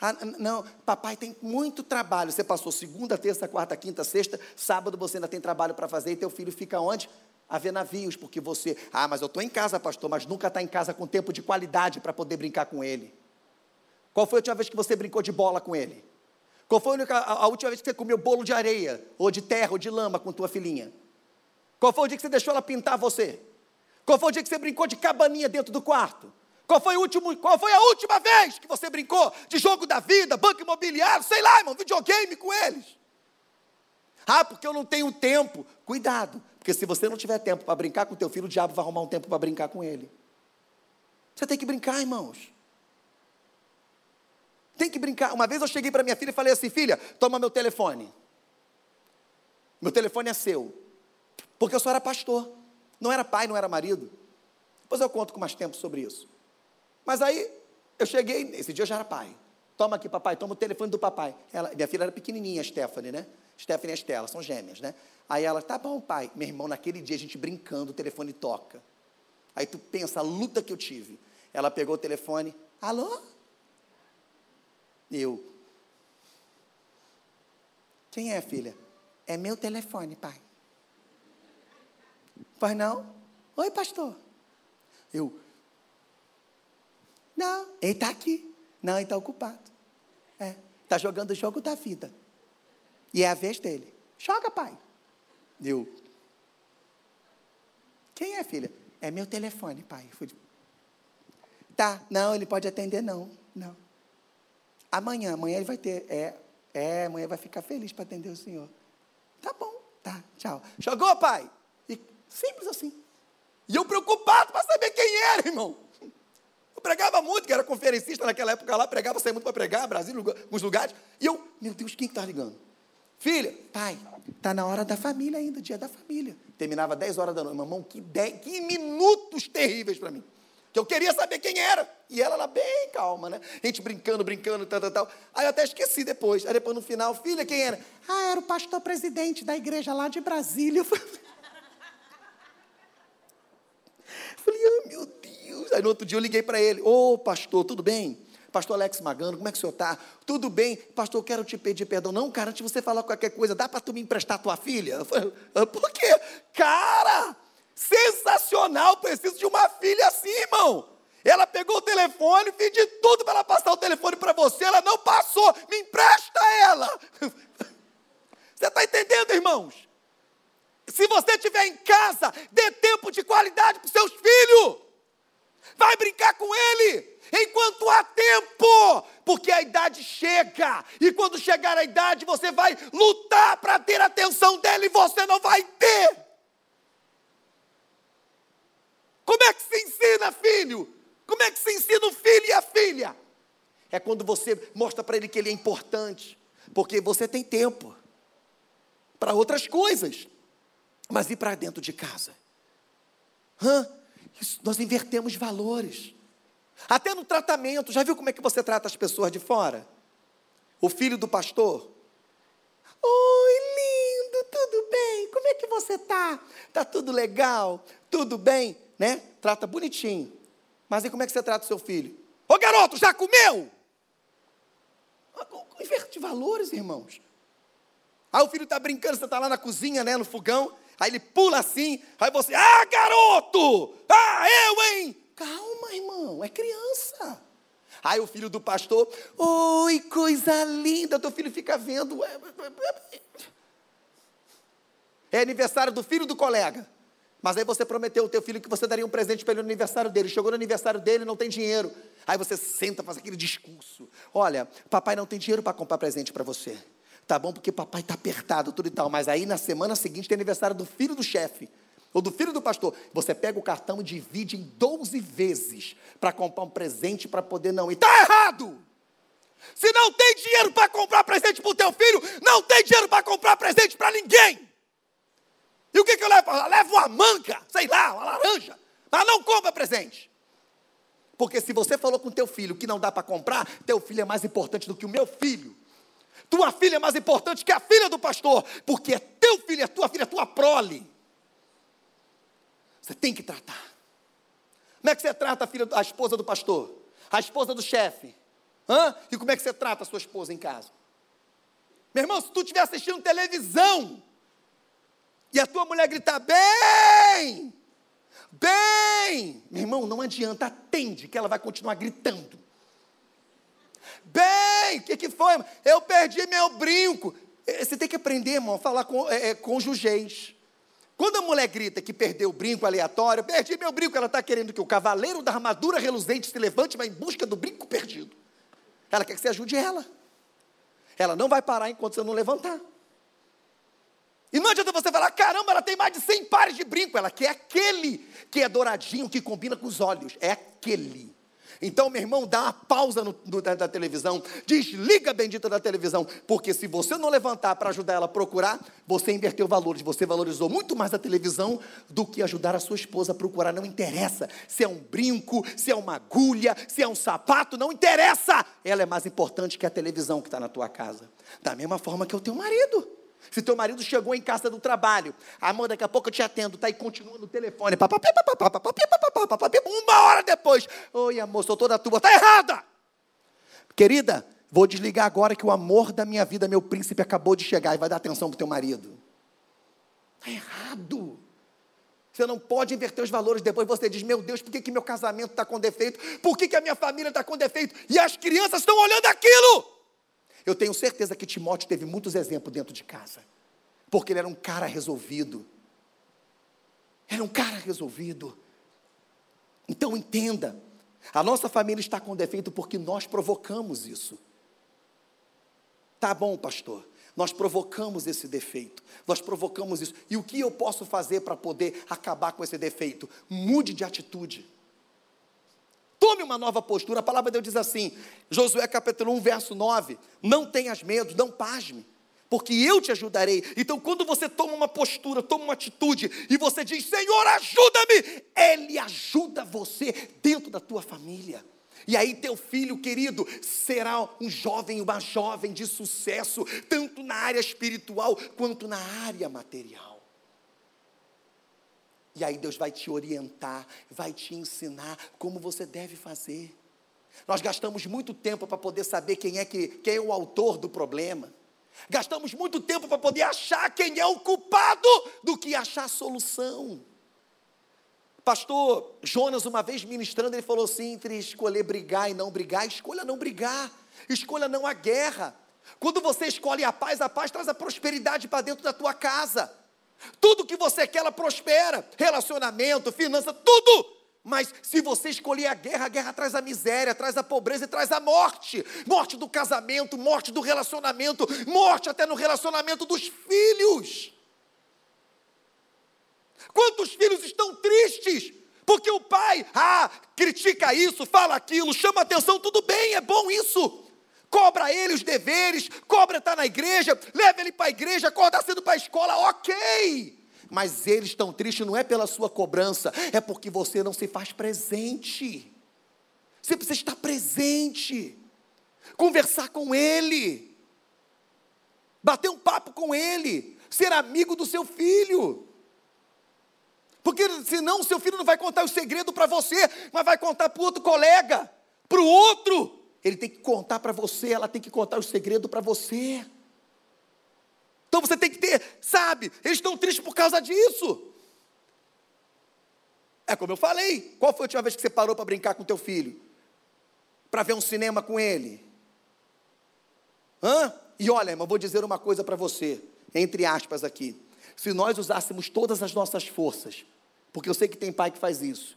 Ah, não, papai tem muito trabalho. Você passou segunda, terça, quarta, quinta, sexta, sábado você ainda tem trabalho para fazer e teu filho fica onde? A ver navios, porque você, ah, mas eu estou em casa, pastor, mas nunca está em casa com tempo de qualidade para poder brincar com ele. Qual foi a última vez que você brincou de bola com ele? Qual foi a última vez que você comeu bolo de areia, ou de terra, ou de lama com tua filhinha? Qual foi o dia que você deixou ela pintar você? Qual foi o dia que você brincou de cabaninha dentro do quarto? Qual foi, o último, qual foi a última vez que você brincou de jogo da vida, banco imobiliário, sei lá, irmão, videogame com eles? Ah, porque eu não tenho tempo. Cuidado, porque se você não tiver tempo para brincar com o teu filho, o diabo vai arrumar um tempo para brincar com ele. Você tem que brincar, irmãos. Tem que brincar. Uma vez eu cheguei para minha filha e falei assim: filha, toma meu telefone. Meu telefone é seu. Porque eu só era pastor. Não era pai, não era marido. Depois eu conto com mais tempo sobre isso. Mas aí eu cheguei, esse dia eu já era pai. Toma aqui, papai, toma o telefone do papai. Ela, minha filha era pequenininha, Stephanie, né? Stephanie e Estela, são gêmeas, né? Aí ela, tá bom, pai. Meu irmão, naquele dia a gente brincando, o telefone toca. Aí tu pensa a luta que eu tive. Ela pegou o telefone. Alô? Eu. Quem é, filha? É meu telefone, pai. Pois não? Oi, pastor. Eu. Não, ele está aqui. Não, ele está ocupado. É. Está jogando o jogo da vida. E é a vez dele. Joga, pai. Eu. Quem é, filha? É meu telefone, pai. Fui. Tá, não, ele pode atender, não. Não. Amanhã, amanhã ele vai ter. É, é amanhã vai ficar feliz para atender o senhor. Tá bom, tá, tchau. Jogou, pai? Simples assim. E eu preocupado para saber quem era, irmão. Eu pregava muito, que era conferencista naquela época lá, pregava, saía muito para pregar, Brasil, alguns lugares. E eu, meu Deus, quem está ligando? Filha, pai, está na hora da família ainda, dia da família. Terminava 10 horas da noite. Meu irmão, que, 10, que minutos terríveis para mim. Que eu queria saber quem era. E ela lá bem calma, né? A gente brincando, brincando, tal, tal, tal. Aí eu até esqueci depois. Aí depois no final, filha, quem era? Ah, era o pastor presidente da igreja lá de Brasília. Eu falei, ah, meu Deus. Aí no outro dia eu liguei para ele. Ô, oh, pastor, tudo bem? Pastor Alex Magano, como é que o senhor está? Tudo bem? Pastor, quero te pedir perdão. Não, cara, antes de você falar qualquer coisa, dá para tu me emprestar tua filha? Eu falei, por quê? Cara, sensacional, preciso de uma filha assim, irmão. Ela pegou o telefone, fiz de tudo para ela passar o telefone para você, ela não passou, me empresta ela. Você está entendendo, irmãos? Se você estiver em casa, dê tempo de qualidade para os seus filhos. Vai brincar com ele enquanto há tempo, porque a idade chega, e quando chegar a idade, você vai lutar para ter a atenção dele e você não vai ter. Como é que se ensina, filho? Como é que se ensina o filho e a filha? É quando você mostra para ele que ele é importante, porque você tem tempo para outras coisas, mas e para dentro de casa? Hã? Isso, nós invertemos valores. Até no tratamento, já viu como é que você trata as pessoas de fora? O filho do pastor. Oi, lindo, tudo bem? Como é que você tá? Tá tudo legal? Tudo bem, né? Trata bonitinho. Mas e como é que você trata o seu filho? Ô garoto, já comeu? Ah, inverte valores, irmãos. Aí o filho está brincando, você está lá na cozinha, né, no fogão, aí ele pula assim, aí você, ah, garoto! Ah, eu, hein? Calma, irmão, é criança. Aí o filho do pastor, oi, coisa linda, teu filho fica vendo. É aniversário do filho do colega. Mas aí você prometeu ao teu filho que você daria um presente para ele no aniversário dele. Chegou no aniversário dele, não tem dinheiro. Aí você senta, faz aquele discurso. Olha, papai não tem dinheiro para comprar presente para você. Tá bom, porque papai está apertado, tudo e tal. Mas aí na semana seguinte tem aniversário do filho do chefe ou do filho do pastor, você pega o cartão e divide em 12 vezes para comprar um presente para poder não ir. Está errado! Se não tem dinheiro para comprar presente para o teu filho, não tem dinheiro para comprar presente para ninguém. E o que, que eu levo? Eu levo uma manga, sei lá, uma laranja, mas não compra presente. Porque se você falou com teu filho que não dá para comprar, teu filho é mais importante do que o meu filho. Tua filha é mais importante que a filha do pastor, porque é teu filho, é tua filha, é tua prole. Você tem que tratar. Como é que você trata a filha, a esposa do pastor? A esposa do chefe? Hã? E como é que você trata a sua esposa em casa? Meu irmão, se tu estiver assistindo televisão e a tua mulher gritar bem, bem, meu irmão, não adianta, atende que ela vai continuar gritando. Bem, o que, que foi? Eu perdi meu brinco. Eh, você tem que aprender, irmão, a falar com, é, é, cônjuges. Quando a mulher grita que perdeu o brinco aleatório, perdi meu brinco, ela está querendo que o cavaleiro da armadura reluzente se levante, vai em busca do brinco perdido. Ela quer que você ajude ela. Ela não vai parar enquanto você não levantar. E não adianta você falar, caramba, ela tem mais de 100 pares de brinco. Ela quer aquele que é douradinho, que combina com os olhos. É aquele. Então, meu irmão, dá uma pausa no, no, da, da, televisão, desliga a bendita da televisão, porque se você não levantar para ajudar ela a procurar, você inverteu valores, você valorizou muito mais a televisão do que ajudar a sua esposa a procurar. Não interessa se é um brinco, se é uma agulha, se é um sapato, não interessa. Ela é mais importante que a televisão que está na tua casa. Da mesma forma que o teu marido. Se teu marido chegou em casa do trabalho, amor, daqui a pouco eu te atendo, tá? E continua no telefone. Uma hora depois. Oi, amor, sou toda tua. Tá errada! Querida, vou desligar agora que o amor da minha vida, meu príncipe, acabou de chegar e vai dar atenção pro teu marido. Está errado. Você não pode inverter os valores. Depois você diz: Meu Deus, por que, que meu casamento está com defeito? Por que, que a minha família está com defeito? E as crianças estão olhando aquilo. Eu tenho certeza que Timóteo teve muitos exemplos dentro de casa, porque ele era um cara resolvido. Era um cara resolvido. Então entenda, a nossa família está com defeito porque nós provocamos isso. Tá bom, pastor. Nós provocamos esse defeito, nós provocamos isso. E o que eu posso fazer para poder acabar com esse defeito? Mude de atitude. Tome uma nova postura. A palavra de Deus diz assim, Josué capítulo 1, verso 9: Não tenhas medo, não pasme, porque eu te ajudarei. Então, quando você toma uma postura, toma uma atitude, e você diz, Senhor, ajuda-me, Ele ajuda você dentro da tua família. E aí, teu filho querido será um jovem, uma jovem de sucesso, tanto na área espiritual quanto na área material. E aí, Deus vai te orientar, vai te ensinar como você deve fazer. Nós gastamos muito tempo para poder saber quem é, que, quem é o autor do problema. Gastamos muito tempo para poder achar quem é o culpado do que achar a solução. Pastor Jonas, uma vez ministrando, ele falou assim: entre escolher brigar e não brigar, escolha não brigar, escolha não a guerra. Quando você escolhe a paz, a paz traz a prosperidade para dentro da tua casa. Tudo que você quer, ela prospera. Relacionamento, finança, tudo. Mas se você escolher a guerra, a guerra traz a miséria, traz a pobreza e traz a morte. Morte do casamento, morte do relacionamento, morte até no relacionamento dos filhos. Quantos filhos estão tristes? Porque o pai, ah, critica isso, fala aquilo, chama atenção, tudo bem, é bom isso. Cobra ele os deveres, cobra estar na igreja, leva ele para a igreja, acorda cedo para a escola, ok. Mas eles estão tristes não é pela sua cobrança, é porque você não se faz presente. Você precisa estar presente, conversar com ele, bater um papo com ele, ser amigo do seu filho. Porque senão o seu filho não vai contar o segredo para você, mas vai contar para o outro colega, para o outro. Ele tem que contar para você, ela tem que contar o segredo para você. Então você tem que ter, sabe, eles estão tristes por causa disso. É como eu falei, qual foi a última vez que você parou para brincar com teu filho? Para ver um cinema com ele? Hã? E olha, irmão, vou dizer uma coisa para você, entre aspas aqui. Se nós usássemos todas as nossas forças porque eu sei que tem pai que faz isso.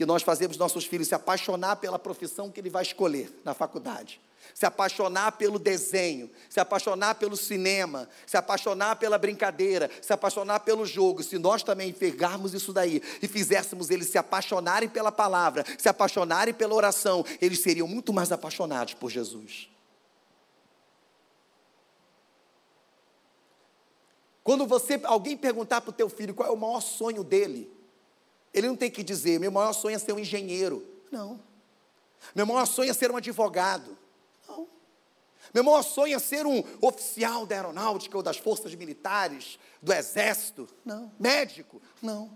Que nós fazemos nossos filhos se apaixonar pela profissão que ele vai escolher na faculdade. Se apaixonar pelo desenho, se apaixonar pelo cinema, se apaixonar pela brincadeira, se apaixonar pelo jogo. Se nós também pegarmos isso daí e fizéssemos eles se apaixonarem pela palavra, se apaixonarem pela oração, eles seriam muito mais apaixonados por Jesus. Quando você alguém perguntar para o teu filho qual é o maior sonho dele, ele não tem que dizer, meu maior sonho é ser um engenheiro. Não. Meu maior sonho é ser um advogado. Não. Meu maior sonho é ser um oficial da aeronáutica ou das forças militares, do exército. Não. Médico. Não.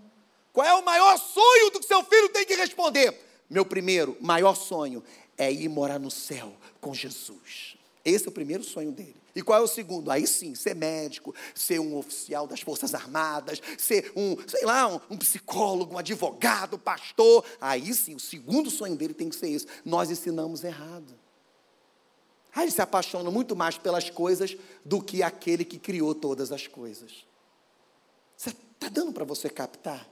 Qual é o maior sonho do que seu filho tem que responder? Meu primeiro, maior sonho é ir morar no céu com Jesus. Esse é o primeiro sonho dele. E qual é o segundo? Aí sim, ser médico, ser um oficial das Forças Armadas, ser um, sei lá, um, um psicólogo, um advogado, pastor. Aí sim, o segundo sonho dele tem que ser isso. Nós ensinamos errado. Aí ele se apaixona muito mais pelas coisas do que aquele que criou todas as coisas. Está dando para você captar?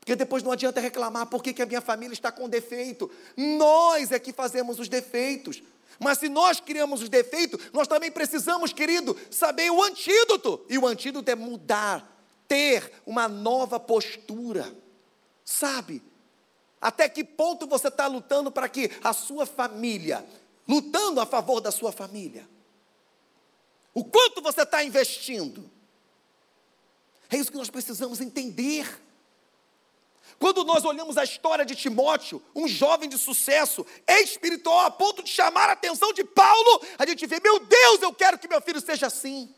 Porque depois não adianta reclamar por que a minha família está com defeito. Nós é que fazemos os defeitos. Mas se nós criamos os defeitos, nós também precisamos, querido, saber o antídoto. E o antídoto é mudar, ter uma nova postura. Sabe? Até que ponto você está lutando para que a sua família, lutando a favor da sua família? O quanto você está investindo? É isso que nós precisamos entender. Quando nós olhamos a história de Timóteo, um jovem de sucesso, espiritual, a ponto de chamar a atenção de Paulo, a gente vê, meu Deus, eu quero que meu filho seja assim.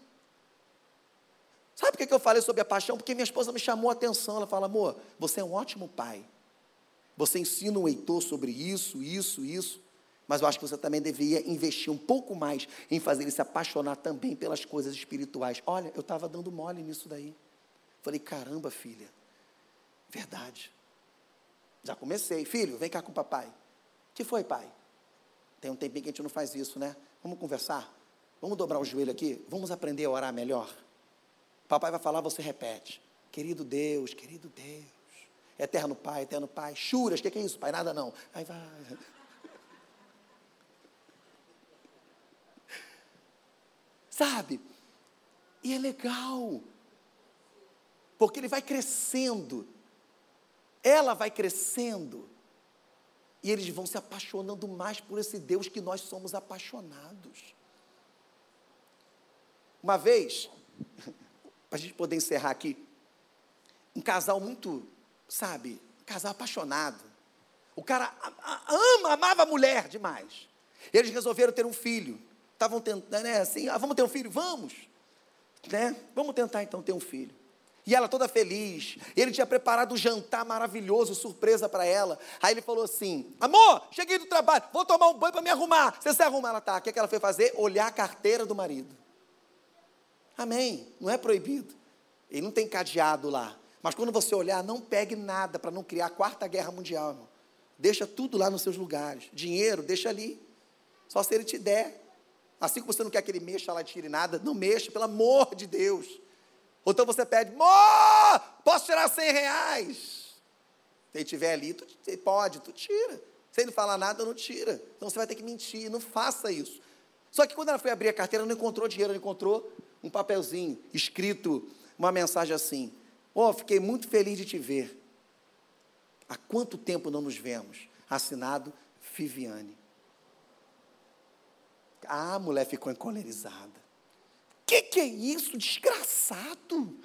Sabe por que eu falei sobre a paixão? Porque minha esposa me chamou a atenção. Ela fala, amor, você é um ótimo pai. Você ensina o Heitor sobre isso, isso, isso. Mas eu acho que você também deveria investir um pouco mais em fazer ele se apaixonar também pelas coisas espirituais. Olha, eu estava dando mole nisso daí. Falei, caramba, filha, verdade. Já comecei. Filho, vem cá com o papai. que foi, pai? Tem um tempinho que a gente não faz isso, né? Vamos conversar? Vamos dobrar o joelho aqui? Vamos aprender a orar melhor? Papai vai falar, você repete. Querido Deus, querido Deus. Eterno Pai, eterno Pai. Churas, o que, que é isso, pai? Nada não. Aí vai. Sabe? E é legal. Porque ele vai crescendo. Ela vai crescendo. E eles vão se apaixonando mais por esse Deus que nós somos apaixonados. Uma vez, para a gente poder encerrar aqui, um casal muito, sabe, um casal apaixonado. O cara ama, amava a mulher demais. Eles resolveram ter um filho. Estavam tentando, né, assim, ah, vamos ter um filho? Vamos. Né? Vamos tentar então ter um filho. E ela toda feliz. Ele tinha preparado um jantar maravilhoso, surpresa para ela. Aí ele falou assim: Amor, cheguei do trabalho, vou tomar um banho para me arrumar. Você se arrumar, ela tá. O que, é que ela foi fazer? Olhar a carteira do marido. Amém. Não é proibido. Ele não tem cadeado lá. Mas quando você olhar, não pegue nada para não criar a quarta guerra mundial, irmão. Deixa tudo lá nos seus lugares. Dinheiro, deixa ali. Só se ele te der. Assim como você não quer que ele mexa lá e tire nada, não mexa, pelo amor de Deus. Ou então você pede, Mô, posso tirar 100 reais? Se ele estiver ali, tu pode, tu tira. Se ele não falar nada, não tira. Então você vai ter que mentir, não faça isso. Só que quando ela foi abrir a carteira, não encontrou dinheiro, não encontrou um papelzinho escrito, uma mensagem assim: Oh, fiquei muito feliz de te ver. Há quanto tempo não nos vemos? Assinado Viviane. Ah, a mulher ficou encolerizada que, que é isso, desgraçado?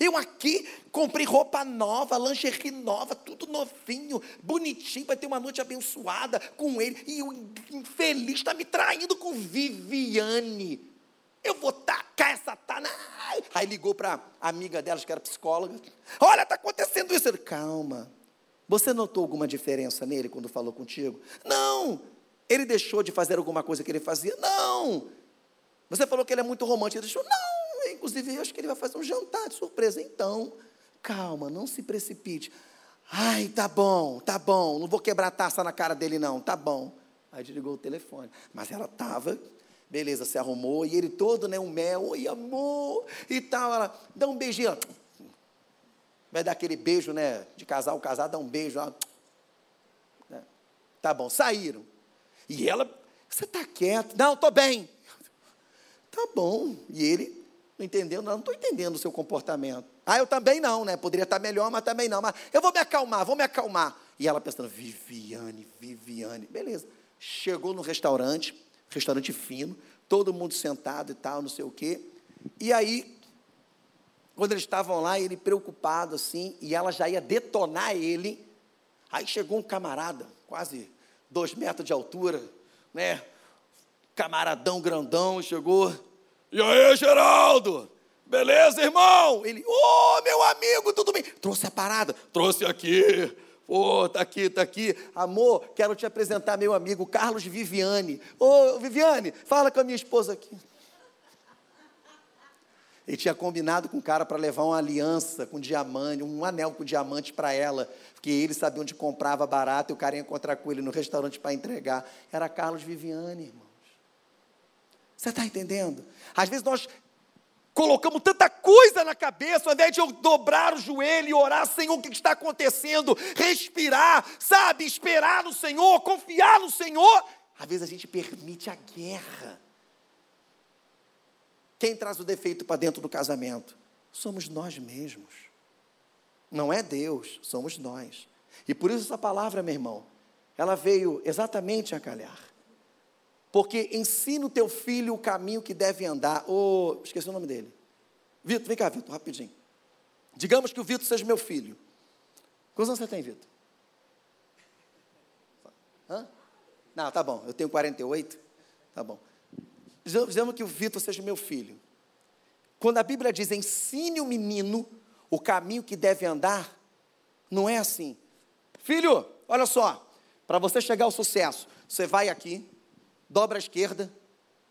Eu aqui comprei roupa nova, lingerie nova, tudo novinho, bonitinho, vai ter uma noite abençoada com ele. E o infeliz está me traindo com Viviane. Eu vou tacar essa tana. Aí ligou para a amiga delas, que era psicóloga. Olha, está acontecendo isso. Eu, Calma. Você notou alguma diferença nele quando falou contigo? Não. Ele deixou de fazer alguma coisa que ele fazia? Não. Você falou que ele é muito romântico. Ele disse, não, inclusive eu acho que ele vai fazer um jantar de surpresa. Então, calma, não se precipite. Ai, tá bom, tá bom, não vou quebrar a taça na cara dele, não, tá bom. Aí desligou o telefone. Mas ela estava, beleza, se arrumou, e ele todo, né, um mel, oi, amor, e tal. Ela dá um beijinho, vai dar aquele beijo, né, de casal, casal, dá um beijo, né, tá bom, saíram. E ela, você está quieto? Não, estou bem. Tá bom. E ele não entendeu, não, não estou entendendo o seu comportamento. Ah, eu também não, né? Poderia estar melhor, mas também não. Mas eu vou me acalmar, vou me acalmar. E ela pensando, Viviane, Viviane. Beleza. Chegou no restaurante, restaurante fino, todo mundo sentado e tal, não sei o quê. E aí, quando eles estavam lá, ele preocupado assim, e ela já ia detonar ele. Aí chegou um camarada, quase dois metros de altura, né? Camaradão grandão, chegou. E aí, Geraldo? Beleza, irmão? Ele, ô, oh, meu amigo, tudo bem? Trouxe a parada? Trouxe aqui. Pô, oh, tá aqui, tá aqui. Amor, quero te apresentar meu amigo Carlos Viviane. Ô, oh, Viviane, fala com a minha esposa aqui. Ele tinha combinado com o cara para levar uma aliança com diamante, um anel com diamante para ela, porque ele sabia onde comprava barato e o cara ia encontrar com ele no restaurante para entregar. Era Carlos Viviane, irmão. Você está entendendo? Às vezes nós colocamos tanta coisa na cabeça, ao invés de eu dobrar o joelho e orar, Senhor, o que está acontecendo? Respirar, sabe? Esperar no Senhor, confiar no Senhor. Às vezes a gente permite a guerra. Quem traz o defeito para dentro do casamento? Somos nós mesmos. Não é Deus, somos nós. E por isso essa palavra, meu irmão, ela veio exatamente a calhar. Porque ensina o teu filho o caminho que deve andar. Oh, esqueci o nome dele. Vitor, vem cá, Vitor, rapidinho. Digamos que o Vitor seja meu filho. Quantos anos você tem, Vitor? Hã? Não, tá bom, eu tenho 48. Tá bom. Digamos que o Vitor seja meu filho. Quando a Bíblia diz ensine o menino o caminho que deve andar, não é assim. Filho, olha só, para você chegar ao sucesso, você vai aqui, dobra a esquerda,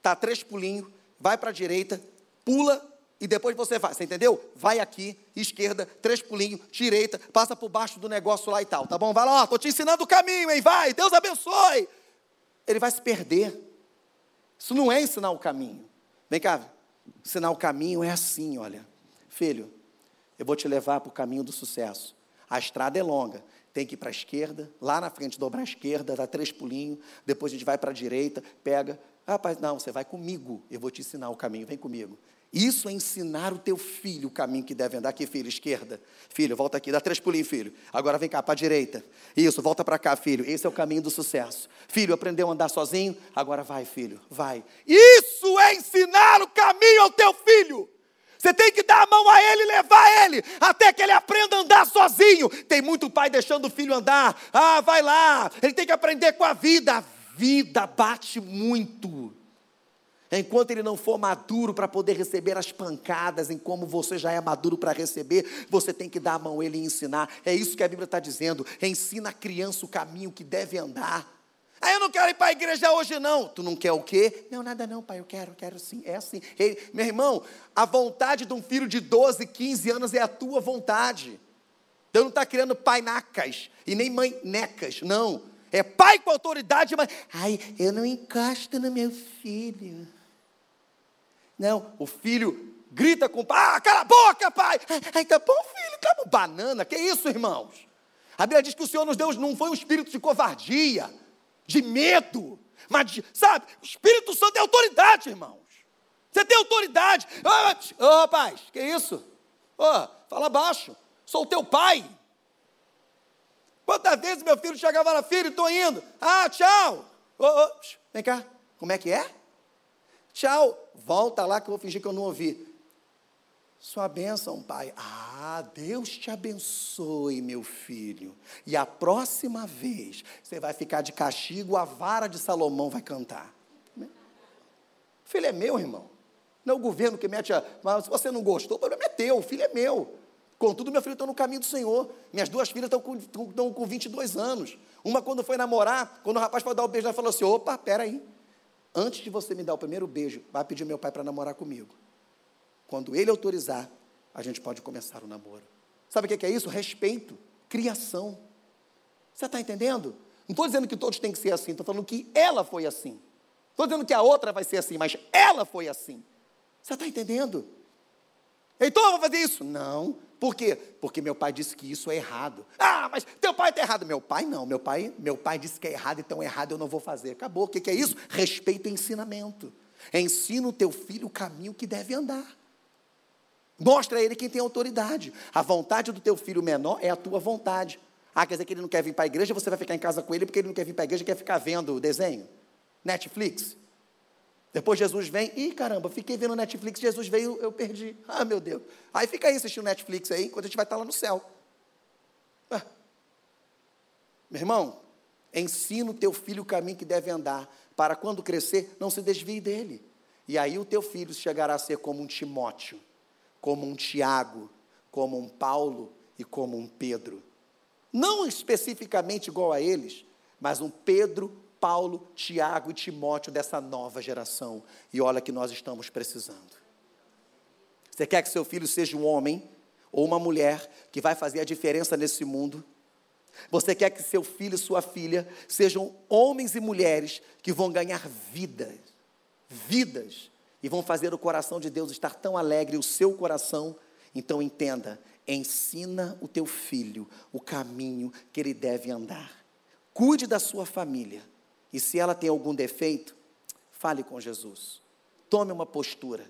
tá três pulinhos, vai para a direita, pula e depois você vai, você entendeu? Vai aqui, esquerda, três pulinhos, direita, passa por baixo do negócio lá e tal, tá bom? Vai lá, ó, tô te ensinando o caminho, hein? Vai, Deus abençoe. Ele vai se perder. Isso não é ensinar o caminho. Vem cá, ensinar o caminho é assim, olha. Filho, eu vou te levar para o caminho do sucesso. A estrada é longa, tem que ir para a esquerda, lá na frente dobrar a esquerda, dá três pulinhos, depois a gente vai para a direita, pega. Rapaz, não, você vai comigo, eu vou te ensinar o caminho, vem comigo. Isso é ensinar o teu filho o caminho que deve andar. Aqui, filho, esquerda. Filho, volta aqui, dá três pulinhos, filho. Agora vem cá, para a direita. Isso, volta para cá, filho. Esse é o caminho do sucesso. Filho, aprendeu a andar sozinho? Agora vai, filho, vai. Isso é ensinar o caminho ao teu filho. Você tem que dar a mão a ele e levar ele, até que ele aprenda a andar sozinho. Tem muito pai deixando o filho andar. Ah, vai lá. Ele tem que aprender com a vida. A vida bate muito. Enquanto ele não for maduro para poder receber as pancadas, em como você já é maduro para receber, você tem que dar a mão a ele e ensinar. É isso que a Bíblia está dizendo. Ensina a criança o caminho que deve andar. Ah, eu não quero ir para a igreja hoje, não. Tu não quer o quê? Não, nada não, pai, eu quero, quero sim. É assim. Meu irmão, a vontade de um filho de 12, 15 anos é a tua vontade. Deus não está criando pai nacas e nem mãe necas, não. É pai com autoridade, mas. Ai, eu não encosto no meu filho. Não, o filho grita com o pai, ah, cala a boca, pai. Ai, tá bom, filho, tá bom. Banana, que isso, irmãos? A Bíblia diz que o Senhor nos deu, não foi um espírito de covardia, de medo, mas, de, sabe, o Espírito Santo é autoridade, irmãos. Você tem autoridade. Ô, oh, oh, rapaz, que isso? Oh, fala baixo, sou teu pai. Quantas vezes meu filho chegava lá, filho, estou indo. Ah, tchau. vem cá, como é que é? Tchau, volta lá que eu vou fingir que eu não ouvi. Sua bênção, pai. Ah, Deus te abençoe, meu filho. E a próxima vez você vai ficar de castigo, a vara de Salomão vai cantar. O filho é meu, irmão. Não é o governo que mete a. Mas se você não gostou, o problema é teu, o filho é meu. Contudo, meu filho está no caminho do Senhor. Minhas duas filhas estão com, estão com 22 anos. Uma, quando foi namorar, quando o rapaz foi dar o beijo, ela falou assim: opa, peraí. Antes de você me dar o primeiro beijo, vai pedir meu pai para namorar comigo. Quando ele autorizar, a gente pode começar o namoro. Sabe o que é isso? Respeito, criação. Você está entendendo? Não estou dizendo que todos têm que ser assim, estou falando que ela foi assim. Estou dizendo que a outra vai ser assim, mas ela foi assim. Você está entendendo? Então eu vou fazer isso? Não. Por quê? Porque meu pai disse que isso é errado. Ah, mas teu pai está errado. Meu pai não. Meu pai, meu pai disse que é errado, então errado eu não vou fazer. Acabou. O que, que é isso? Respeito e ensinamento. Ensina o teu filho o caminho que deve andar. Mostra a ele quem tem autoridade. A vontade do teu filho menor é a tua vontade. Ah, quer dizer que ele não quer vir para a igreja, você vai ficar em casa com ele porque ele não quer vir para a igreja, quer ficar vendo desenho? Netflix? Depois Jesus vem, e caramba, fiquei vendo Netflix, Jesus veio, eu perdi. Ah, meu Deus. Aí fica aí assistindo Netflix aí, enquanto a gente vai estar lá no céu. Ah. Meu irmão, ensina o teu filho o caminho que deve andar, para quando crescer, não se desvie dele. E aí o teu filho chegará a ser como um Timóteo, como um Tiago, como um Paulo e como um Pedro. Não especificamente igual a eles, mas um Pedro Paulo, Tiago e Timóteo dessa nova geração. E olha que nós estamos precisando. Você quer que seu filho seja um homem ou uma mulher que vai fazer a diferença nesse mundo? Você quer que seu filho e sua filha sejam homens e mulheres que vão ganhar vidas, vidas, e vão fazer o coração de Deus estar tão alegre, o seu coração? Então entenda, ensina o teu filho o caminho que ele deve andar. Cuide da sua família. E se ela tem algum defeito, fale com Jesus. Tome uma postura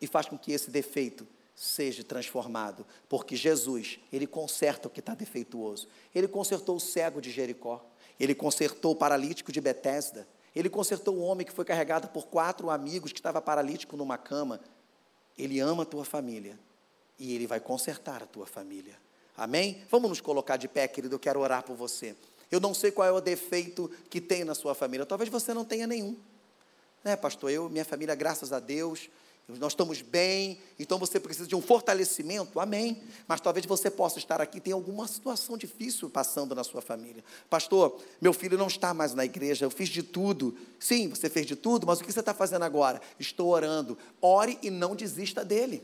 e faz com que esse defeito seja transformado, porque Jesus, ele conserta o que está defeituoso. Ele consertou o cego de Jericó, ele consertou o paralítico de Betesda, ele consertou o homem que foi carregado por quatro amigos que estava paralítico numa cama. Ele ama a tua família e ele vai consertar a tua família. Amém? Vamos nos colocar de pé, querido, eu quero orar por você. Eu não sei qual é o defeito que tem na sua família. Talvez você não tenha nenhum. Né, pastor? Eu, minha família, graças a Deus, nós estamos bem, então você precisa de um fortalecimento, amém. Mas talvez você possa estar aqui, tem alguma situação difícil passando na sua família. Pastor, meu filho não está mais na igreja, eu fiz de tudo. Sim, você fez de tudo, mas o que você está fazendo agora? Estou orando. Ore e não desista dele.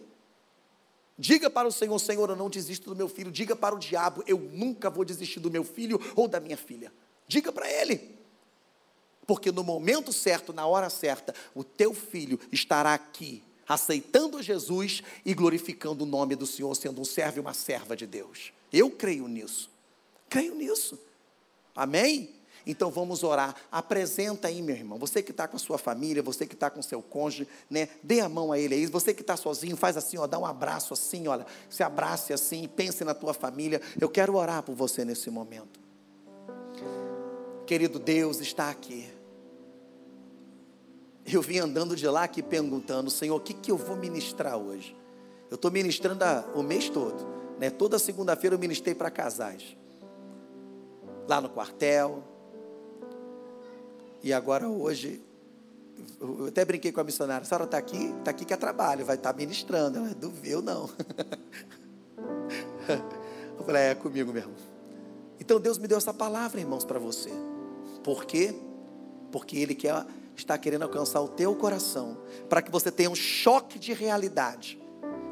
Diga para o Senhor, Senhor, eu não desisto do meu filho. Diga para o diabo, eu nunca vou desistir do meu filho ou da minha filha. Diga para ele. Porque no momento certo, na hora certa, o teu filho estará aqui aceitando Jesus e glorificando o nome do Senhor, sendo um servo e uma serva de Deus. Eu creio nisso. Creio nisso. Amém? Então vamos orar. Apresenta aí, meu irmão. Você que está com a sua família, você que está com seu cônjuge, né? Dê a mão a ele aí. Você que está sozinho, faz assim, ó, dá um abraço assim, olha. Se abrace assim, pense na tua família. Eu quero orar por você nesse momento. Querido Deus está aqui. Eu vim andando de lá aqui perguntando, Senhor, o que, que eu vou ministrar hoje? Eu estou ministrando a, o mês todo. Né? Toda segunda-feira eu ministrei para casais. Lá no quartel. E agora hoje, eu até brinquei com a missionária, a senhora está aqui, está aqui que é trabalho, vai estar tá ministrando. Ela, eu não. Eu falei, é, é comigo mesmo. Então Deus me deu essa palavra, irmãos, para você. Por quê? Porque Ele quer está querendo alcançar o teu coração, para que você tenha um choque de realidade,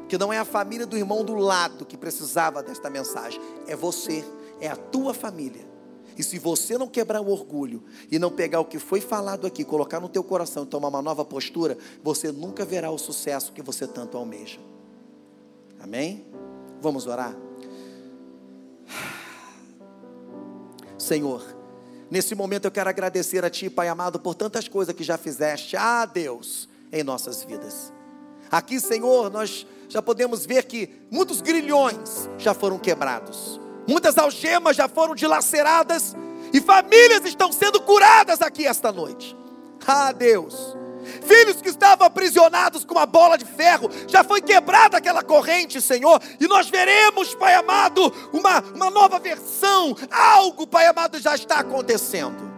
que não é a família do irmão do lado que precisava desta mensagem, é você, é a tua família. E se você não quebrar o orgulho e não pegar o que foi falado aqui, colocar no teu coração e tomar uma nova postura, você nunca verá o sucesso que você tanto almeja. Amém? Vamos orar? Senhor, Nesse momento eu quero agradecer a Ti, Pai amado, por tantas coisas que já fizeste, ah Deus, em nossas vidas. Aqui, Senhor, nós já podemos ver que muitos grilhões já foram quebrados, muitas algemas já foram dilaceradas e famílias estão sendo curadas aqui esta noite. Ah Deus, Filhos que estavam aprisionados com uma bola de ferro, já foi quebrada aquela corrente, Senhor, e nós veremos, Pai amado, uma, uma nova versão, algo, Pai amado, já está acontecendo.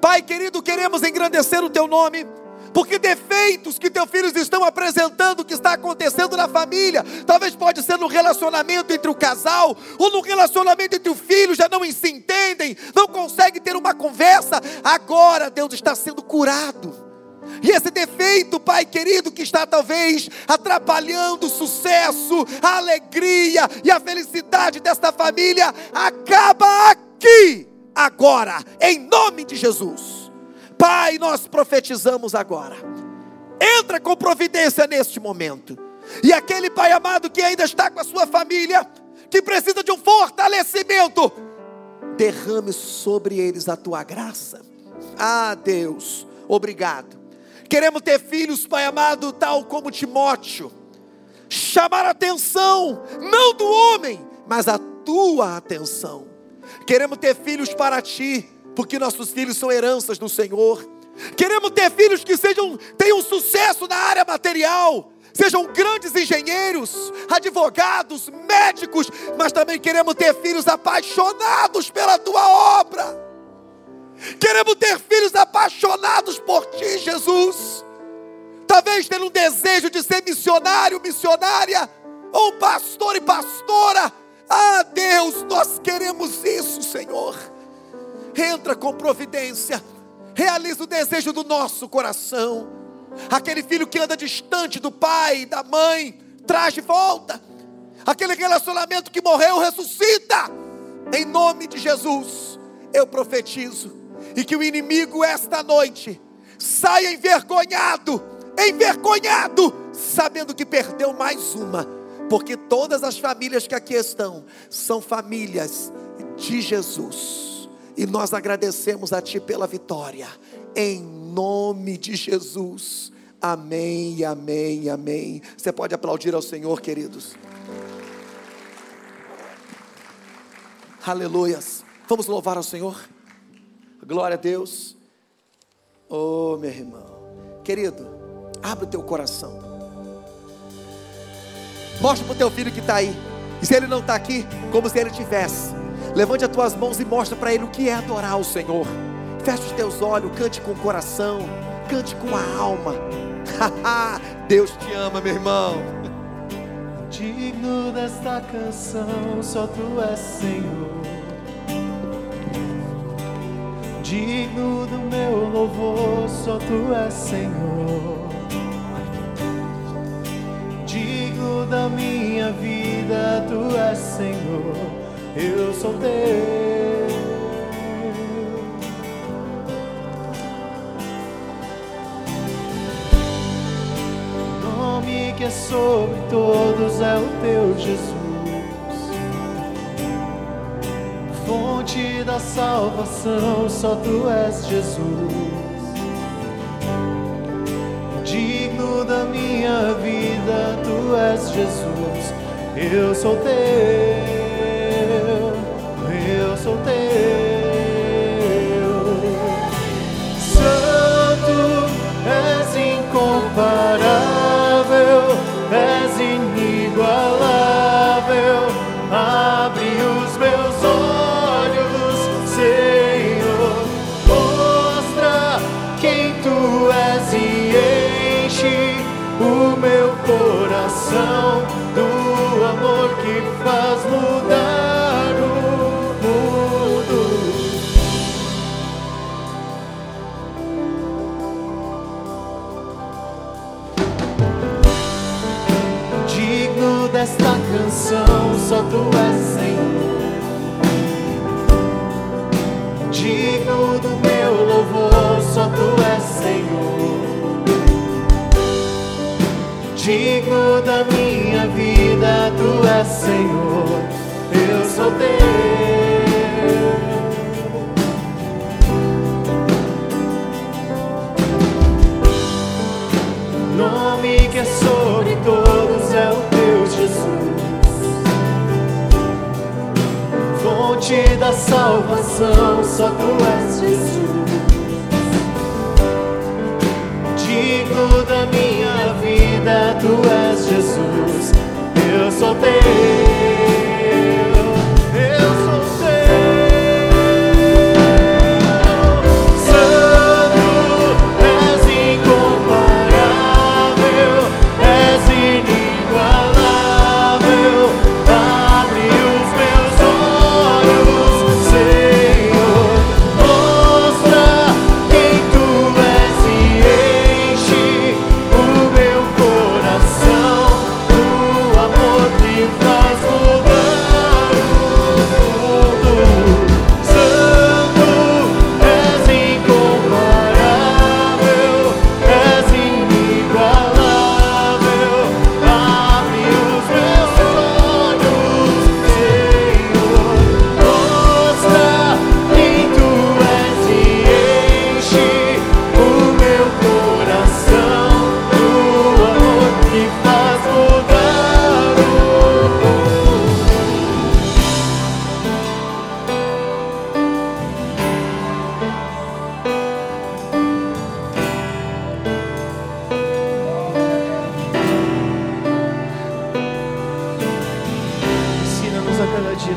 Pai querido, queremos engrandecer o Teu nome, porque defeitos que teus filhos estão apresentando, que está acontecendo na família, talvez pode ser no relacionamento entre o casal, ou no relacionamento entre o filho, já não se entendem, não conseguem ter uma conversa. Agora Deus está sendo curado. E esse defeito, Pai querido, que está talvez atrapalhando o sucesso, a alegria e a felicidade desta família, acaba aqui, agora, em nome de Jesus. Pai, nós profetizamos agora. Entra com providência neste momento. E aquele Pai amado que ainda está com a sua família, que precisa de um fortalecimento, derrame sobre eles a tua graça. Ah, Deus, obrigado Queremos ter filhos, Pai amado, tal como Timóteo. Chamar a atenção, não do homem, mas a tua atenção. Queremos ter filhos para ti, porque nossos filhos são heranças do Senhor. Queremos ter filhos que sejam tenham sucesso na área material, sejam grandes engenheiros, advogados, médicos, mas também queremos ter filhos apaixonados pela tua obra. Queremos ter filhos apaixonados por Ti, Jesus. Talvez ter um desejo de ser missionário, missionária, ou pastor e pastora. Ah, Deus, nós queremos isso, Senhor. Entra com providência, realiza o desejo do nosso coração. Aquele filho que anda distante do pai, da mãe, traz de volta. Aquele relacionamento que morreu, ressuscita. Em nome de Jesus, eu profetizo e que o inimigo esta noite saia envergonhado, envergonhado, sabendo que perdeu mais uma, porque todas as famílias que aqui estão são famílias de Jesus. E nós agradecemos a Ti pela vitória, em nome de Jesus. Amém, amém, amém. Você pode aplaudir ao Senhor, queridos. Aleluias. Vamos louvar ao Senhor. Glória a Deus. Oh, meu irmão. Querido, abre o teu coração. Mostra para o teu filho que está aí. E se ele não está aqui, como se ele tivesse. Levante as tuas mãos e mostra para ele o que é adorar o Senhor. Feche os teus olhos, cante com o coração, cante com a alma. Deus te ama, meu irmão. Digno desta canção, só tu és Senhor. Digno do meu louvor, só tu és Senhor. Digno da minha vida, tu és Senhor. Eu sou teu. Que é sobre todos é o teu Jesus. Salvação, só tu és Jesus. Digno da minha vida, tu és Jesus. Eu sou teu, desta canção, só tu és Senhor. Digno do meu louvor, só tu és Senhor. Digno da minha vida, tu és Senhor. Eu sou teu. Fonte da salvação, só tu és Jesus. Digno da minha vida, tu és Jesus. Eu sou teu.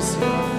mercy.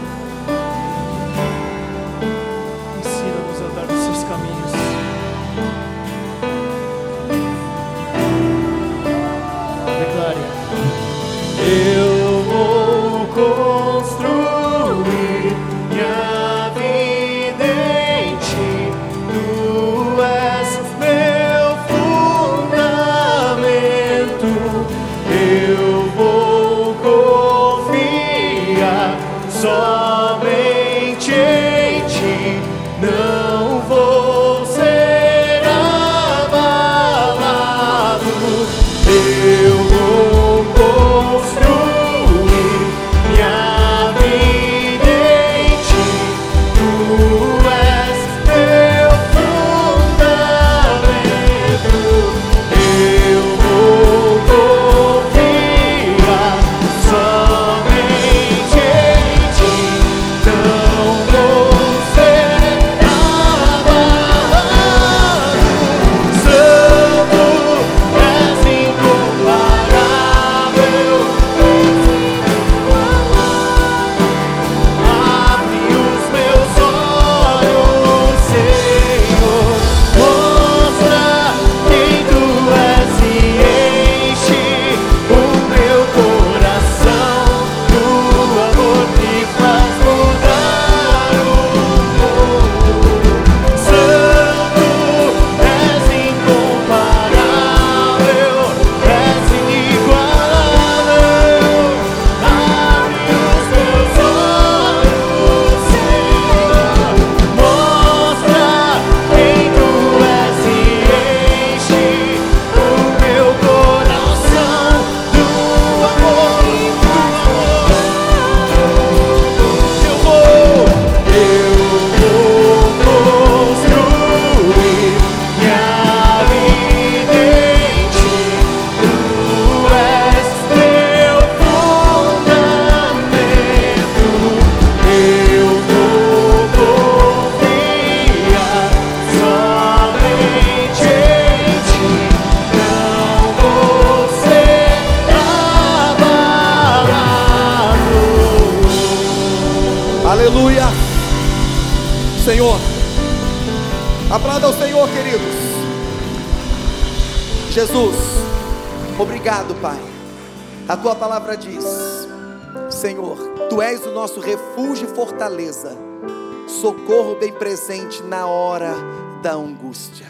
Presente na hora da angústia.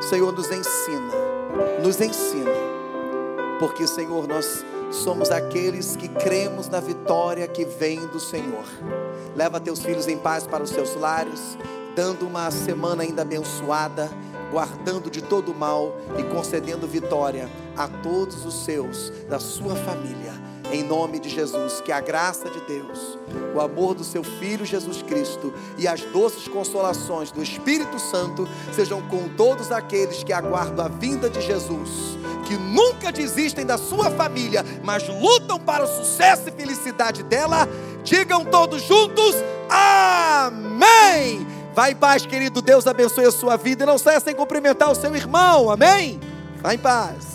Senhor, nos ensina, nos ensina, porque, Senhor, nós somos aqueles que cremos na vitória que vem do Senhor. Leva teus filhos em paz para os seus lares, dando uma semana ainda abençoada, guardando de todo mal e concedendo vitória a todos os seus da sua família. Em nome de Jesus, que a graça de Deus, o amor do seu Filho Jesus Cristo e as doces consolações do Espírito Santo sejam com todos aqueles que aguardam a vinda de Jesus, que nunca desistem da sua família, mas lutam para o sucesso e felicidade dela. Digam todos juntos: Amém. Vai em paz, querido. Deus abençoe a sua vida e não saia sem cumprimentar o seu irmão. Amém. Vai em paz.